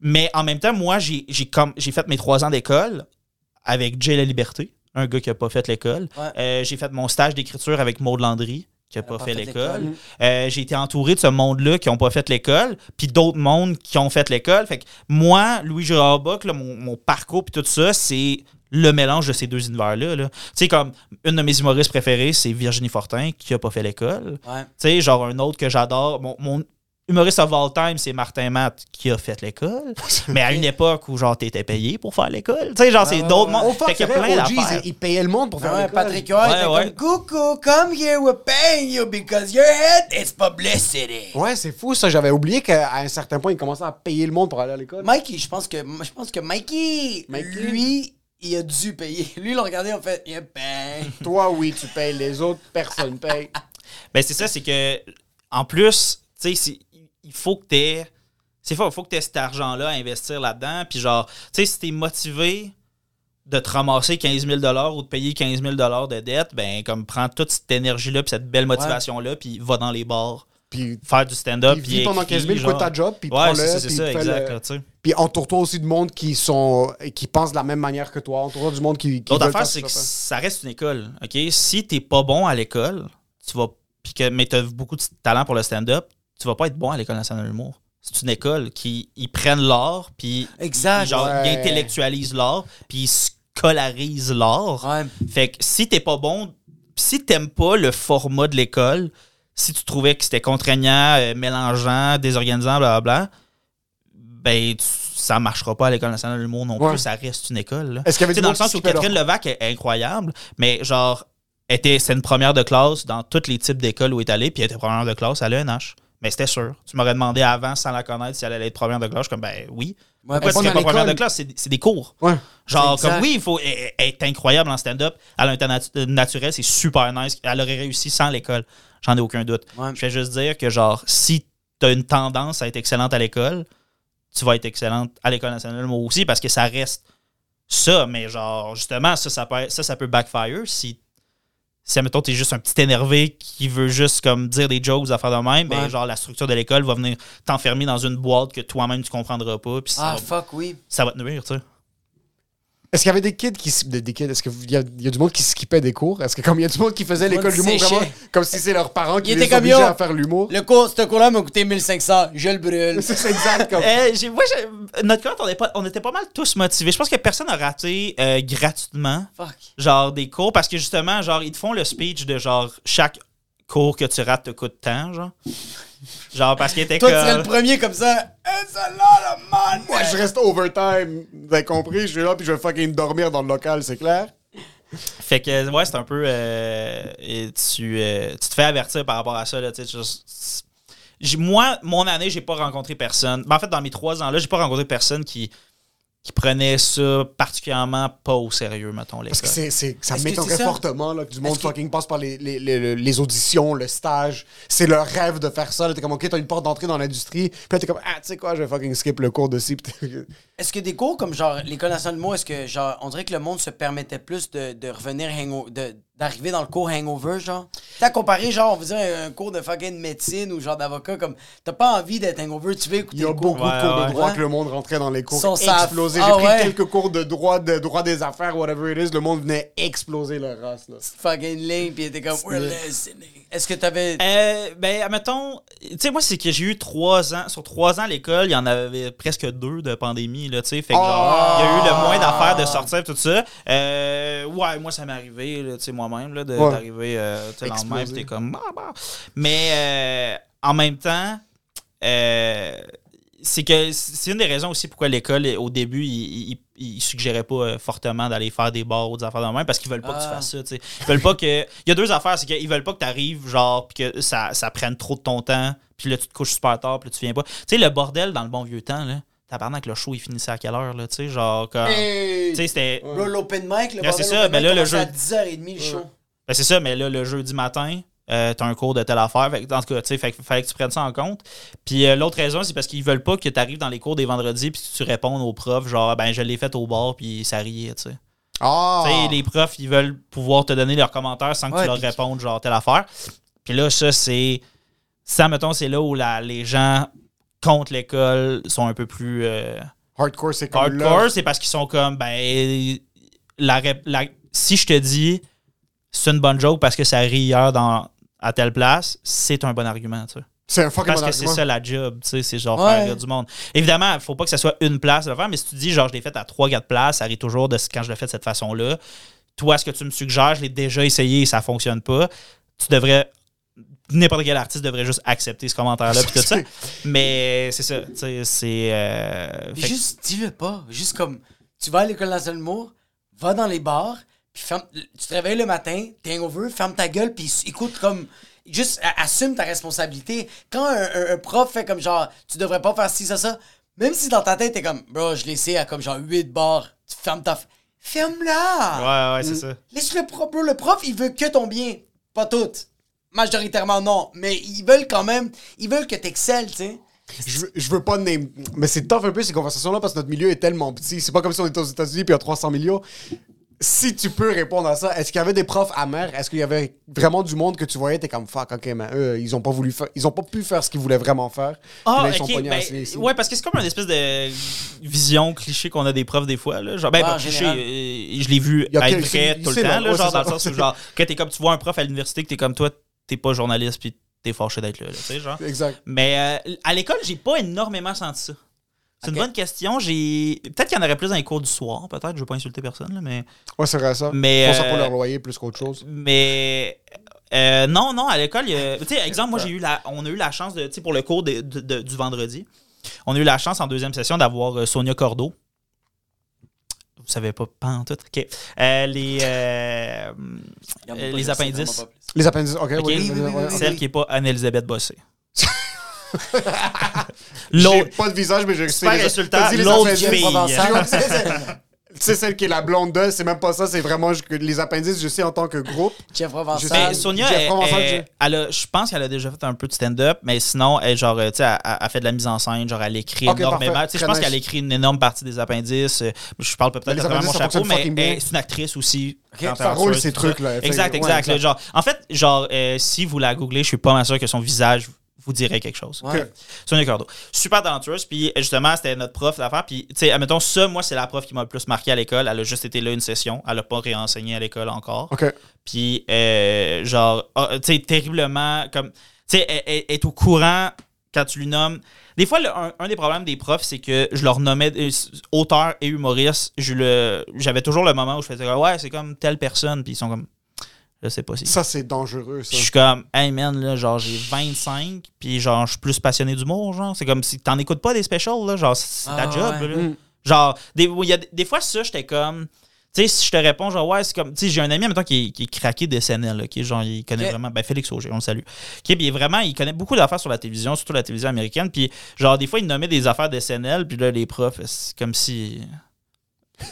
Mais en même temps, moi, j'ai j'ai comme j'ai fait mes trois ans d'école avec Jay La Liberté, un gars qui a pas fait l'école. Ouais. Euh, j'ai fait mon stage d'écriture avec Maud Landry, qui a Elle a pas, pas fait, fait l'école. Euh, j'ai été entouré de ce monde-là qui ont pas fait l'école, puis d'autres mondes qui ont fait l'école. Fait que moi, Louis Gérard Bock, là, mon, mon parcours puis tout ça, c'est le mélange de ces deux univers-là. là. Tu sais, comme une de mes humoristes préférées, c'est Virginie Fortin, qui a pas fait l'école. Ouais. Tu sais, genre un autre que j'adore. Mon, mon humoriste of all time, c'est Martin Matt, qui a fait l'école. Mais à une époque où, genre, t'étais payé pour faire l'école. Tu sais, genre, c'est ouais, d'autres ouais. mondes. Fuck, Fait qu'il y a plein d'affaires. ils, payaient le monde pour faire Ouais, l'école. Patrick Huard Ouais, Coucou, come here, we're paying you because your head is publicity. Ouais, c'est fou ça. J'avais oublié qu'à un certain point, ils commençaient à payer le monde pour aller à l'école. Mikey, je pense que je pense que Mikey, Mikey? lui, il a dû payer. *laughs* Lui, il l'a regardé, en fait, il a payé. *laughs* Toi, oui, tu payes. Les autres, personne paye. *laughs* Ben, c'est ça, c'est que, en plus, tu sais, c'est- il faut que t'aies. C'est fort, il faut que tu aies cet argent-là à investir là-dedans. Puis, genre, tu sais, si t'es motivé de te ramasser 15 000 ou de payer 15 000 de dette, ben, comme, prends toute cette énergie-là, puis cette belle motivation-là, puis va dans les bars, Puis, faire du stand-up. puis pendant écris, 15 000, genre. ta job, puis Ouais, c'est ça, c'est exact, le- tu. Puis entoure-toi aussi de monde qui sont qui pensent de la même manière que toi. Entoure-toi du monde qui, qui L'autre affaire, faire c'est que ça. ça reste une école. OK? Si t'es pas bon à l'école, tu vas. Puis que, mais t'as beaucoup de talent pour le stand-up, tu vas pas être bon à l'école nationale de l'humour. C'est une école qui ils prennent l'art, puis Exact. ils, genre, Ouais. ils intellectualisent l'art, puis ils scolarisent l'art. Ouais. Fait que si t'es pas bon, si t'aimes pas le format de l'école, si tu trouvais que c'était contraignant, euh, mélangeant, désorganisant, blablabla, ben tu- ça marchera pas à l'école nationale de l'humour non Ouais. plus, ça reste une école. Est-ce qu'il y avait dans le sens où Catherine Levac est incroyable, mais genre, était, c'est une première de classe dans tous les types d'écoles où elle est allée, puis elle était première de classe à l'ENH. Mais c'était sûr. Tu m'aurais demandé avant, sans la connaître, si elle allait être première de classe. Je suis comme, ben oui. Ouais, Pourquoi tu pas première de classe? C'est des cours. Ouais. Genre, comme oui, il faut elle- elle est incroyable en stand-up. Elle a un talent natu- naturel, c'est super nice. Elle aurait réussi sans l'école. J'en ai aucun doute. Ouais. Je vais juste dire que, genre, si tu as une tendance à être excellente à l'école, tu vas être excellente à l'école nationale, moi aussi, parce que ça reste ça. Mais, genre, justement, ça, ça peut, ça, ça peut backfire si. Si, admettons, t'es juste un petit énervé qui veut juste comme dire des jokes, à faire de même, ben, genre, la structure de l'école va venir t'enfermer dans une boîte que toi-même tu comprendras pas, puis Ah, va, fuck, oui. ça va te nuire, tu sais. Est-ce qu'il y avait des kids qui. Des, des kids, est-ce qu'il y, a- il y a du monde qui skippait des cours? Est-ce que comme il y a du monde qui faisait l'école d'humour vraiment comme si c'est leurs parents qui Il les était obligeaient à faire l'humour? Le cours, ce cours-là m'a coûté 1500. Je le brûle. *laughs* C'est exact comme. Euh, j'ai- moi, j'ai- notre compte, on, est pas- on était pas mal tous motivés. Je pense que personne n'a raté euh, gratuitement, Fuck. genre, des cours, parce que justement, genre, ils te font le speech de genre, chaque cours que tu rates te coûte tant, genre. Genre, parce qu'il était Toi, tu serais le comme. premier comme ça. It's a lot of money. Moi, je reste overtime. Vous avez compris? Je suis là, puis je vais fucking dormir dans le local, c'est clair? Fait que, ouais, c'est un peu. euh, et tu, euh, tu te fais avertir par rapport à ça, là, tu sais. Moi, mon année, j'ai pas rencontré personne. Ben, en fait, dans mes trois ans-là, j'ai pas rencontré personne qui, qui prenait ça particulièrement pas au sérieux, mettons, Parce que l'école. c'est, ça m'étonnerait fortement là, que du monde que- fucking passe par les, les, les, les auditions, le stage. C'est leur rêve de faire ça. T'es comme, OK, t'as une porte d'entrée dans l'industrie. Puis là, t'es comme, ah, tu sais quoi, je vais fucking skip le cours de ci. *laughs* Est-ce que des cours comme genre l'école nationale de mots, est-ce que genre on dirait que le monde se permettait plus de, de revenir hango- de d'arriver dans le cours hangover genre T'as comparé genre on vous dire un, cours de fucking médecine ou genre d'avocat comme t'as pas envie d'être hangover, tu veux écouter Il y a le cours. beaucoup de Ouais, cours ouais. de droit Ouais. que le monde rentrait dans les cours. Sont ça- explosés. Ah J'ai pris quelques cours de droit, de droit des affaires, whatever it is. Le monde venait exploser leur race. Là. Fucking ligne puis t'es comme we're listening. Est-ce que t'avais Euh, ben, admettons, tu sais, moi, c'est que j'ai eu trois ans, sur trois ans à l'école, il y en avait presque deux de pandémie, là, tu sais. Fait que, genre, il y a eu le moins d'affaires de sortir, tout ça. Euh, ouais, moi, ça m'est arrivé, là, tu sais, moi-même, là, d'arriver, euh, tu sais, le lendemain, t'es comme, bah, bah. Mais, euh, en même temps, euh, c'est que c'est une des raisons aussi pourquoi l'école, au début, il, il, il suggérait pas euh, fortement d'aller faire des bars ou des affaires de même parce qu'ils veulent pas que tu Ah. fasses ça. Ils veulent pas que. Il y a deux affaires, c'est qu'ils veulent pas que tu arrives, genre, puis que ça, ça prenne trop de ton temps, puis là, tu te couches super tard, puis là, tu viens pas. Tu sais, le bordel dans le bon vieux temps, là, tabarnak, le show, il finissait à quelle heure, là, tu sais, genre, comme. Tu sais, c'était. Bro, l'open mic, Là, c'est ça, ben mic là, le commençait jeu- à 10h30 le show. Ben, c'est ça, mais là, le jeudi matin, euh, t'as un cours de telle affaire. Fait en tout cas, tu que fallait que tu prennes ça en compte. Puis euh, l'autre raison, c'est parce qu'ils veulent pas que tu arrives dans les cours des vendredis puis que tu répondes aux profs, genre, ben, je l'ai fait au bar, puis ça riait, tu sais. Ah! Tu les profs, ils veulent pouvoir te donner leurs commentaires sans que Ouais, tu leur répondes, genre, telle affaire. Puis là, ça, c'est. Ça, mettons, c'est là où la- les gens contre l'école sont un peu plus. euh, Hardcore, c'est comme hardcore, c'est parce qu'ils sont comme, ben, la, rép- la- si je te dis c'est une bonne joke parce que ça rit hier dans, à telle place, c'est un bon argument, tu sais. C'est un fucking Parce bon que c'est ça la job, tu sais, c'est genre Ouais. faire rire du monde. Évidemment, il faut pas que ça soit une place à faire, mais si tu dis, genre, je l'ai fait à 3-4 places, ça rit toujours de quand je le fais de cette façon-là. Toi, ce que tu me suggères, je l'ai déjà essayé et ça fonctionne pas. Tu devrais. N'importe quel artiste devrait juste accepter ce commentaire-là puis tout ça. *laughs* Mais c'est ça, tu sais, c'est. euh, que- Juste dis-le pas. Juste comme, tu vas à l'école nationale de l'humour, va dans les bars, puis ferme, tu te réveilles le matin, t'es hangover, ferme ta gueule, puis écoute comme, juste assume ta responsabilité. Quand un, un- un prof fait comme genre, tu devrais pas faire ci, ça, ça, même si dans ta tête t'es comme, bro, je l'ai essayé à comme genre 8 bars, tu fermes ta... Ferme-la! Ouais, ouais, c'est ça. Laisse le prof, bro, le prof, il veut que ton bien. Pas tout. Majoritairement, non. Mais ils veulent quand même, ils veulent que t'excelles, tu sais. Je veux, je veux pas name. Mais c'est tough un peu ces conversations-là parce que notre milieu est tellement petit. C'est pas comme si on était aux États-Unis puis il y a 300 millions. Si tu peux répondre à ça, est-ce qu'il y avait des profs amers? Est-ce qu'il y avait vraiment du monde que tu voyais? T'es comme fuck, ok, mais eux, ils ont pas voulu faire, ils ont pas pu faire ce qu'ils voulaient vraiment faire. Ah, là, ils sont ben, ouais, parce que c'est comme une espèce de vision cliché qu'on a des profs des fois. Là. Genre, ben, pas en cliché, général. euh, je l'ai vu Il y a être vrai tout le temps. là, ouais, genre, dans le sens où, genre, quand t'es comme tu vois un prof à l'université, que t'es comme toi, t'es pas journaliste, puis t'es fâché d'être là, là, tu sais, genre. Exact. Mais euh, à l'école, j'ai pas énormément senti ça. C'est une bonne question. J'ai peut-être qu'il y en aurait plus dans les cours du soir, peut-être. Je veux pas insulter personne, là, mais Ouais, c'est vrai ça. Mais, Ils font ça pour euh, leur loyer plus qu'autre chose. mais euh, non, non, à l'école, il y a- tu sais, exemple, moi j'ai eu la, on a eu la chance de, tu sais, pour le cours de- de- de- du vendredi, on a eu la chance en deuxième session d'avoir euh, Sonia Cordeau. Vous savez pas, pas en tout. Ok. Euh, les, euh, les appendices. Les appendices, ok, Ok. oui, oui. Celle qui est pas Anne-Elisabeth Bossé. J'ai L'autre. pas de visage, mais je sais. Super les l'autre appendices. fille. Tu sais, c'est- celle qui est la blonde de, c'est même pas ça, c'est vraiment les appendices, je sais en tant que groupe. Jeff Je Provençal. sais. Mais Sonia, Jeff elle- Provençal, elle- a- je pense qu'elle a déjà fait un peu de stand-up, mais sinon, elle, genre, tu sais, elle, elle- fait de la mise en scène, genre, elle écrit Ok, énormément. Tu sais, je pense nice. qu'elle écrit une énorme partie des appendices. Je parle peut-être à travers mon chapeau, mais c'est une actrice aussi. Ok, ça roule, ces trucs-là, ouais, exact. exact. Genre, en fait, genre, euh, si vous la googlez, je suis pas mal sûr que son visage vous dirait quelque chose. Ouais. Sonia Cordeau. Super talentueuse. Puis justement, c'était notre prof d'affaires. Puis, tu sais, admettons, ça, moi, c'est la prof qui m'a le plus marqué à l'école. Elle a juste été là une session. Elle a pas réenseigné à l'école encore. Ok. Puis, euh, genre, ah, tu sais, terriblement, comme, tu sais, elle, elle- elle est au courant quand tu lui nommes. Des fois, le- un, un des problèmes des profs, c'est que je leur nommais euh, auteur et humoriste. Je le, j'avais toujours le moment où je faisais, ouais, c'est comme telle personne. Puis ils sont comme, je sais pas si. Ça, c'est dangereux, ça. Puis je suis comme, hey man, là, genre, j'ai 25, puis genre, je suis plus passionné d'humour, genre. C'est comme si t'en écoutes pas des specials, là, genre, c'est ta Ah, job, ouais. là. Mm. Genre, des, il y a des- fois, ça, j'étais comme. Tu sais, si je te réponds, genre, ouais, c'est comme. Tu sais, j'ai un ami, maintenant qui, est- qui est craqué de SNL, là, qui est genre, il connaît vraiment. Ben, Félix Auger, on le salue. Qui est puis il est vraiment, il connaît beaucoup d'affaires sur la télévision, surtout la télévision américaine. Puis, genre, des fois, il nommait des affaires de SNL, puis là, les profs, c'est comme si.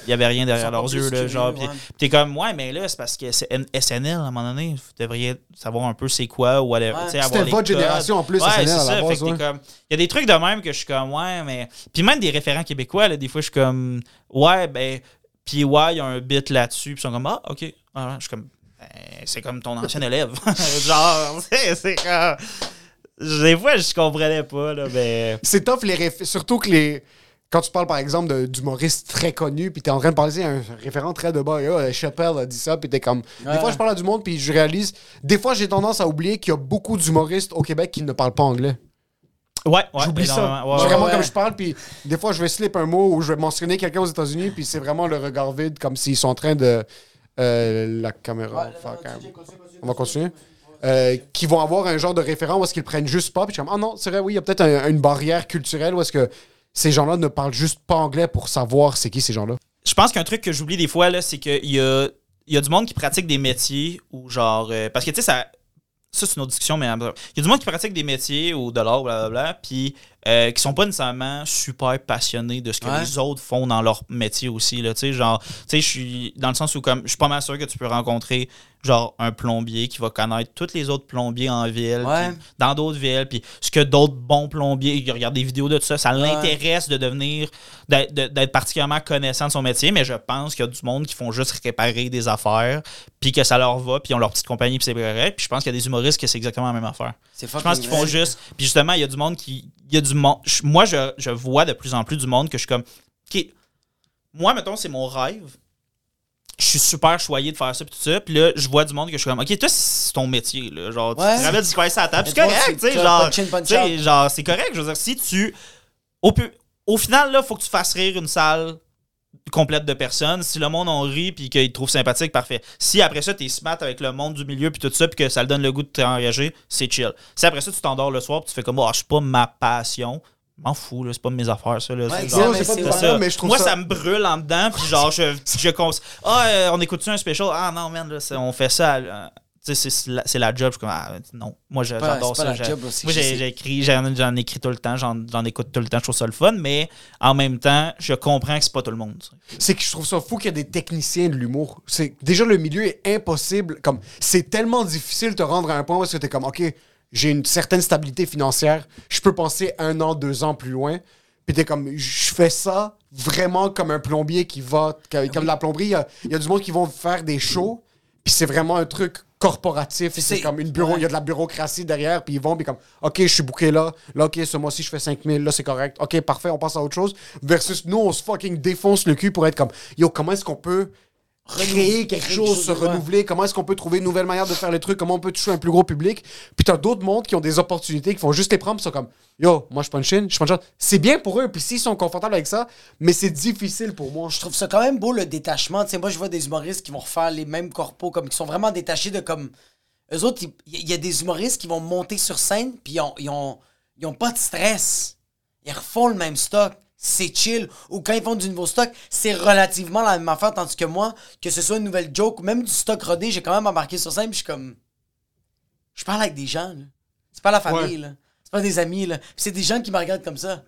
Il y avait rien derrière leurs yeux, là, genre. Ouais. t'es comme, ouais, mais là, c'est parce que c'est N- SNL, à un moment donné, vous devriez savoir un peu c'est quoi, ou whatever. Ouais. tu sais, avoir C'était les votre codes. génération en plus, Ouais, SNL, à la base. Il y a des trucs de même que je suis comme, ouais, mais. Puis même des référents québécois, là, des fois, je suis comme, ouais, ben. Puis ouais, il y a un bit là-dessus. Puis ils sont comme, ah, ok. Ah, je suis comme, ben, c'est comme ton ancien *laughs* élève. *laughs* Genre, c'est c'est comme. Des fois, je comprenais pas, là, mais. C'est tough, les réf- surtout que les. Quand tu parles, par exemple, d'humoristes très connus, puis t'es en train de parler à un référent très de bas, et, Ah, Chappelle a dit ça, puis t'es comme. Des fois, je parle à du monde, puis je réalise. Des fois, j'ai tendance à oublier qu'il y a beaucoup d'humoristes au Québec qui ne parlent pas anglais. Ouais, ouais. J'oublie ça. Ouais, vraiment ouais. comme je parle, puis des fois, je vais slip un mot ou je vais mentionner quelqu'un aux États-Unis, puis c'est vraiment le regard vide, comme s'ils sont en train de. euh, la caméra. fuck, hein. On va continuer. Euh, qui vont avoir un genre de référent où est-ce qu'ils le prennent juste pas. Puis je suis comme, ah non, c'est vrai, oui, il y a peut-être un- une barrière culturelle où est-ce que ces gens-là ne parlent juste pas anglais pour savoir c'est qui ces gens-là. Je pense qu'un truc que j'oublie des fois, là, c'est qu'il y a, y a du monde qui pratique des métiers ou genre. euh, parce que tu sais, ça. Ça, c'est une autre discussion, mais. euh, Il y a du monde qui pratique des métiers ou de l'art, blablabla, puis euh, qui sont pas nécessairement super passionnés de ce que Ouais. les autres font dans leur métier aussi, là. Tu sais, genre. Je suis. Dans le sens où, comme. Je suis pas mal sûr que tu peux rencontrer, genre, un plombier qui va connaître tous les autres plombiers en ville, Ouais. dans d'autres villes, puis ce que d'autres bons plombiers. Il regarde des vidéos de tout ça, ça l'intéresse de devenir d'être de- d'être particulièrement connaissant de son métier, mais je pense qu'il y a du monde qui font juste réparer des affaires, puis que ça leur va, puis ils ont leur petite compagnie, puis c'est correct. Puis je pense qu'il y a des humoristes que c'est exactement la même affaire. Je pense qu'ils font juste. Puis justement, il y a du monde qui. Il y a du monde. Moi, je, je vois de plus en plus du monde que je suis comme. OK, moi, mettons, c'est mon rêve. Je suis super choyé de faire ça, puis tout ça. Puis là, je vois du monde que je suis comme, OK, toi, c'est ton métier, là. Genre, Ouais. tu ramènes du spice à la table. C'est correct, tu sais. Genre, genre, c'est correct. Je veux dire, si tu. Au, pu- au final, là, faut que tu fasses rire une salle complète de personnes. Si le monde en rit puis qu'il te trouve sympathique, parfait. Si après ça, t'es smart avec le monde du milieu puis tout ça puis que ça le donne le goût de t'engager, c'est chill. Si après ça, tu t'endors le soir puis tu fais comme, oh, c'est pas ma passion. M'en fous, là, c'est pas mes affaires, ça. Là, Ouais, C'est genre- mais c'est pas je trouve Moi, ça- ça... me brûle en dedans, puis genre, je, je cons- Ah, euh, on écoute-tu un special? Ah non, man, là, on fait ça. euh, tu sais, c'est la, c'est la job. Je suis comme, ah, non. Moi, je- pas- j'adore c'est pas ça. la j'ai- job aussi, Moi, écrit, j'en j'en écris tout le temps, j'en j'en écoute tout le temps, je trouve ça le fun, mais en même temps, je comprends que c'est pas tout le monde. tu. C'est que je trouve ça fou qu'il y a des techniciens de l'humour. C'est déjà le milieu est impossible. Comme c'est tellement difficile de te rendre à un point où est-ce que t'es comme ok, j'ai une certaine stabilité financière, je peux penser un an, deux ans plus loin. Puis t'es comme, je fais ça vraiment comme un plombier qui va, comme comme la plomberie, il y y a du monde qui vont faire des shows, puis c'est vraiment un truc corporatif, c'est comme une bureau, il y a de la bureaucratie derrière, puis ils vont, puis comme, ok, je suis booké là, là, ok, ce mois-ci, je fais 5000, là, c'est correct, ok, parfait, on passe à autre chose, versus nous, on se fucking défonce le cul pour être comme, yo, comment est-ce qu'on peut créer quelque chose, se renouveler, comment est-ce qu'on peut trouver une nouvelle manière de faire les trucs, comment on peut toucher un plus gros public, puis t'as d'autres mondes qui ont des opportunités, qui font juste les prendre, sont comme, yo, moi, je punch in, je punch out. C'est bien pour eux, puis s'ils sont confortables avec ça, mais c'est difficile pour moi. Je trouve ça quand même beau le détachement. Tu sais, moi, je vois des humoristes qui vont refaire les mêmes corpos, comme qui sont vraiment détachés de comme. Eux autres, il y, a des humoristes qui vont monter sur scène, puis ils ont, ils, ont, ils ont pas de stress. Ils refont le même stock. C'est chill. Ou quand ils font du nouveau stock, c'est relativement la même affaire. Tandis que moi, que ce soit une nouvelle joke ou même du stock rodé, j'ai quand même embarqué sur scène, puis je suis comme. Je parle avec des gens, là. C'est pas la famille, là. C'est pas des amis, là. Puis c'est des gens qui me regardent comme ça.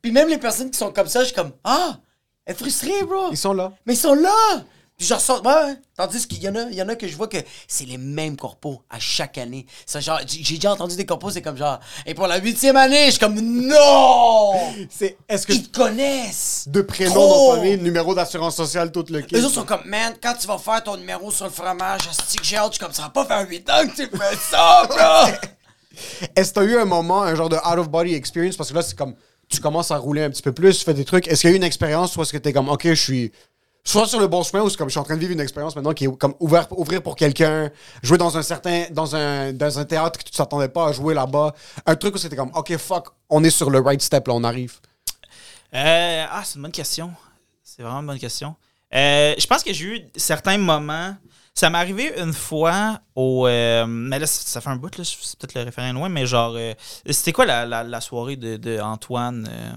Puis même les personnes qui sont comme ça, je suis comme Ah! Elle est frustrée, bro! Ils sont là. Mais ils sont là! Puis je ressors. Ouais, ouais. Tandis qu'il y en a, y en a que je vois que c'est les mêmes corpos à chaque année. C'est genre, j'ai déjà entendu des corpos, c'est comme genre, et pour la huitième année, je suis comme Non! C'est, est-ce que Ils te connaissent! de prénom, Trop! nom, famille, numéro d'assurance sociale, tout le kit. Les autres sont comme, man, quand tu vas faire ton numéro sur le fromage, asti que j'ai hâte, je suis comme, ça va pas faire 8 ans que tu fais ça, bro! *laughs* Est-ce que t'as eu un moment, un genre de out-of-body experience? Parce que là, c'est comme, tu commences à rouler un petit peu plus, tu fais des trucs. Est-ce qu'il y a eu une expérience ou est-ce que t'es comme, OK, je suis soit sur le bon chemin ou c'est comme, je suis en train de vivre une expérience maintenant qui est comme ouvert, ouvrir pour quelqu'un, jouer dans un certain, dans un, dans un théâtre que tu t'attendais pas à jouer là-bas. Un truc où c'était comme, OK, fuck, on est sur le right step, là, on arrive. Euh, ah, c'est une bonne question. C'est vraiment une bonne question. Euh, je pense que j'ai eu certains moments. Ça m'est arrivé une fois au. euh, mais là, ça fait un bout, là, c'est peut-être le référent loin, mais genre. euh, C'était quoi la, la, la soirée de, de Antoine euh,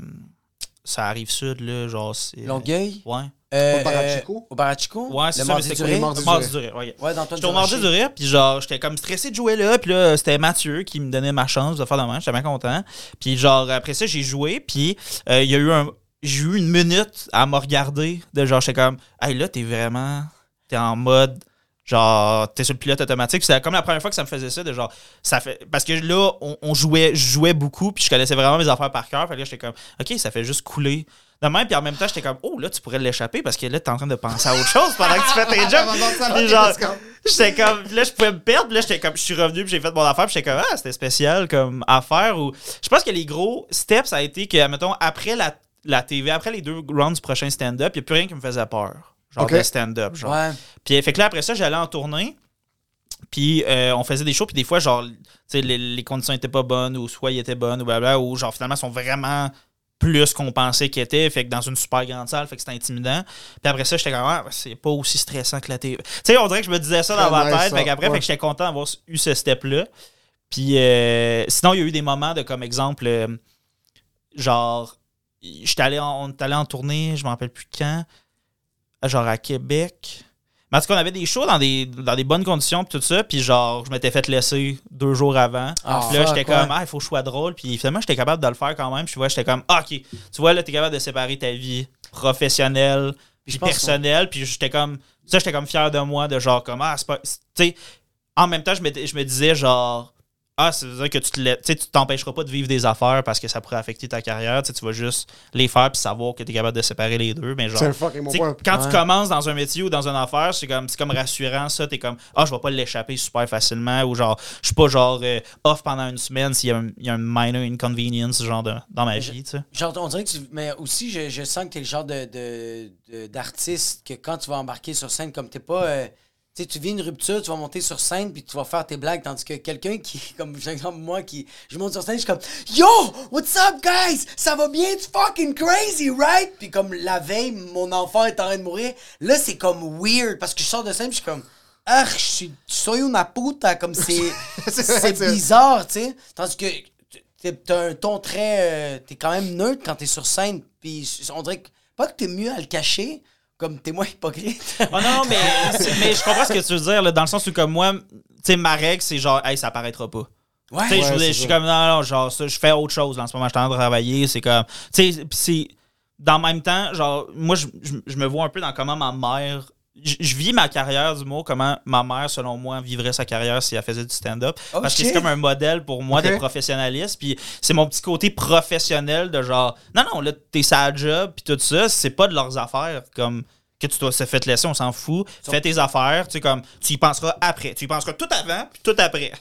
Ça arrive sud, là, genre. c'est- Longueuil? Ouais. Euh, Au Barachico? euh, Au Barachico? Ouais, c'est Le ça, mais mardi c'est du quoi, du Mardi Rire. du Rire, ouais. Ouais, d'Antoine J'étais au mardi Durocher. du rire, puis genre, j'étais comme stressé de jouer là, puis là, c'était Mathieu qui me donnait ma chance de faire de même, j'étais bien content. Puis genre, après ça, j'ai joué, puis euh, il y a eu un. J'ai eu une minute à me regarder, de genre, j'étais comme, hey là, t'es vraiment. T'es en mode. Genre, t'es sur le pilote automatique. C'est comme la première fois que ça me faisait ça, de genre, ça fait. Parce que là, on, on jouait, je jouais beaucoup, puis je connaissais vraiment mes affaires par cœur. Fait que là, j'étais comme, OK, ça fait juste couler. De même, puis en même temps, j'étais comme, oh, là, tu pourrais l'échapper parce que là, t'es en train de penser à autre chose pendant que tu fais tes *laughs* jobs. Puis genre, j'étais comme, là, je pouvais me perdre, puis là, j'étais comme, je suis revenu, puis j'ai fait mon affaire, puis j'étais comme, ah, c'était spécial comme affaire. Ou, je pense que les gros steps, ça a été que, mettons, après la, la TV, après les deux rounds du prochain stand-up, il n'y a plus rien qui me faisait peur. Genre, de stand-up, genre. Ouais. Puis fait que là, après ça, j'allais en tournée. Puis euh, on faisait des shows, puis des fois, genre, tu sais, les, les conditions étaient pas bonnes, ou soit ils étaient bonnes, ou blabla, ou genre, finalement, ils sont vraiment plus qu'on pensait qu'ils étaient, fait que dans une super grande salle, fait que c'était intimidant. Puis après ça, j'étais comme, ah, c'est pas aussi stressant que la TV. Tu sais, on dirait que je me disais ça dans ma nice, tête, ça, fait qu'après, ouais. fait que j'étais content d'avoir eu ce step-là. Puis euh, sinon, il y a eu des moments de, comme exemple, euh, genre, j'étais allé en, on est allé en tournée, je me rappelle plus quand, genre à Québec. Mais en tout cas, on avait des shows dans des, dans des bonnes conditions, puis tout ça, puis genre, je m'étais fait laisser deux jours avant. Ah, Puis là, j'étais comme, ah, il faut que je sois drôle, puis finalement, j'étais capable de le faire quand même. Puis ouais, j'étais comme, ah, ok, tu vois, là, t'es capable de séparer ta vie professionnelle, puis personnelle, puis j'étais comme, ça, j'étais comme fier de moi, de genre, comme, ah, c'est pas. Tu sais, en même temps, je me disais, genre, ah, ça veut dire que tu te tu sais, tu t'empêcheras pas de vivre des affaires parce que ça pourrait affecter ta carrière. Tu tu vas juste les faire puis savoir que tu es capable de séparer les deux. Mais genre, tu quand Ouais. tu commences dans un métier ou dans une affaire, c'est comme, c'est comme rassurant ça. T'es comme, ah, je vais pas l'échapper super facilement. Ou genre, je suis pas genre euh, off pendant une semaine s'il y, a un- il y a un minor inconvenience genre de- dans ma vie. tu sais. Genre, on dirait que tu- Mais aussi, je, je sens que t'es le genre de, de- de- d'artiste que quand tu vas embarquer sur scène, comme t'es pas. euh, tu sais, tu vis une rupture, tu vas monter sur scène, puis tu vas faire tes blagues, tandis que quelqu'un qui, *laughs* comme exemple moi, qui. Je monte sur scène, je suis comme Yo, what's up, guys? Ça va bien? It's fucking crazy, right? Puis comme la veille, mon enfant est en train de mourir. Là, c'est comme weird, parce que je sors de scène, puis je suis comme. Ah, je suis. Soy una puta, comme c'est. *laughs* C'est bizarre, tu sais. Tandis que t'as un ton très. euh, t'es quand même neutre quand t'es sur scène. Puis on dirait que. Pas que t'es mieux à le cacher, comme t'es moins hypocrite. Oh non, mais, *laughs* mais je comprends ce que tu veux dire, là, dans le sens où, comme moi, tu sais, ma règle, c'est genre, hey, ça apparaîtra pas. ouais. Tu sais, je, Ouais, je suis comme, non, non, genre, ça, je fais autre chose là, en ce moment, je suis en train de travailler, c'est comme, tu sais, pis c'est, dans le même temps, genre, moi, je, je- je me vois un peu dans comment ma mère je vis ma carrière d'humour, comment ma mère, selon moi, vivrait sa carrière si elle faisait du stand-up. Oh, parce que c'est comme un modèle pour moi Ok. de professionnalisme. Puis c'est mon petit côté professionnel de genre, non, non, là, t'es sa job, puis tout ça, c'est pas de leurs affaires. Comme que tu dois se faire te laisser, on s'en fout. Fais tes affaires, tu sais, comme, tu y penseras après. Tu y penseras tout avant, puis tout après.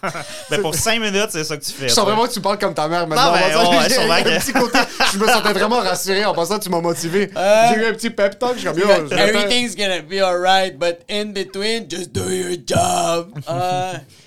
Mais *laughs* pour cinq minutes, c'est ça que tu fais. Je sens vraiment que tu parles comme ta mère maintenant. Non, ben, ouais, un petit côté, je me sentais vraiment rassuré en passant, tu m'as motivé. Euh, J'ai eu un petit pep talk, je suis comme yo, je l'attends. Everything's gonna be alright, but in between, just do your job. Uh, *laughs*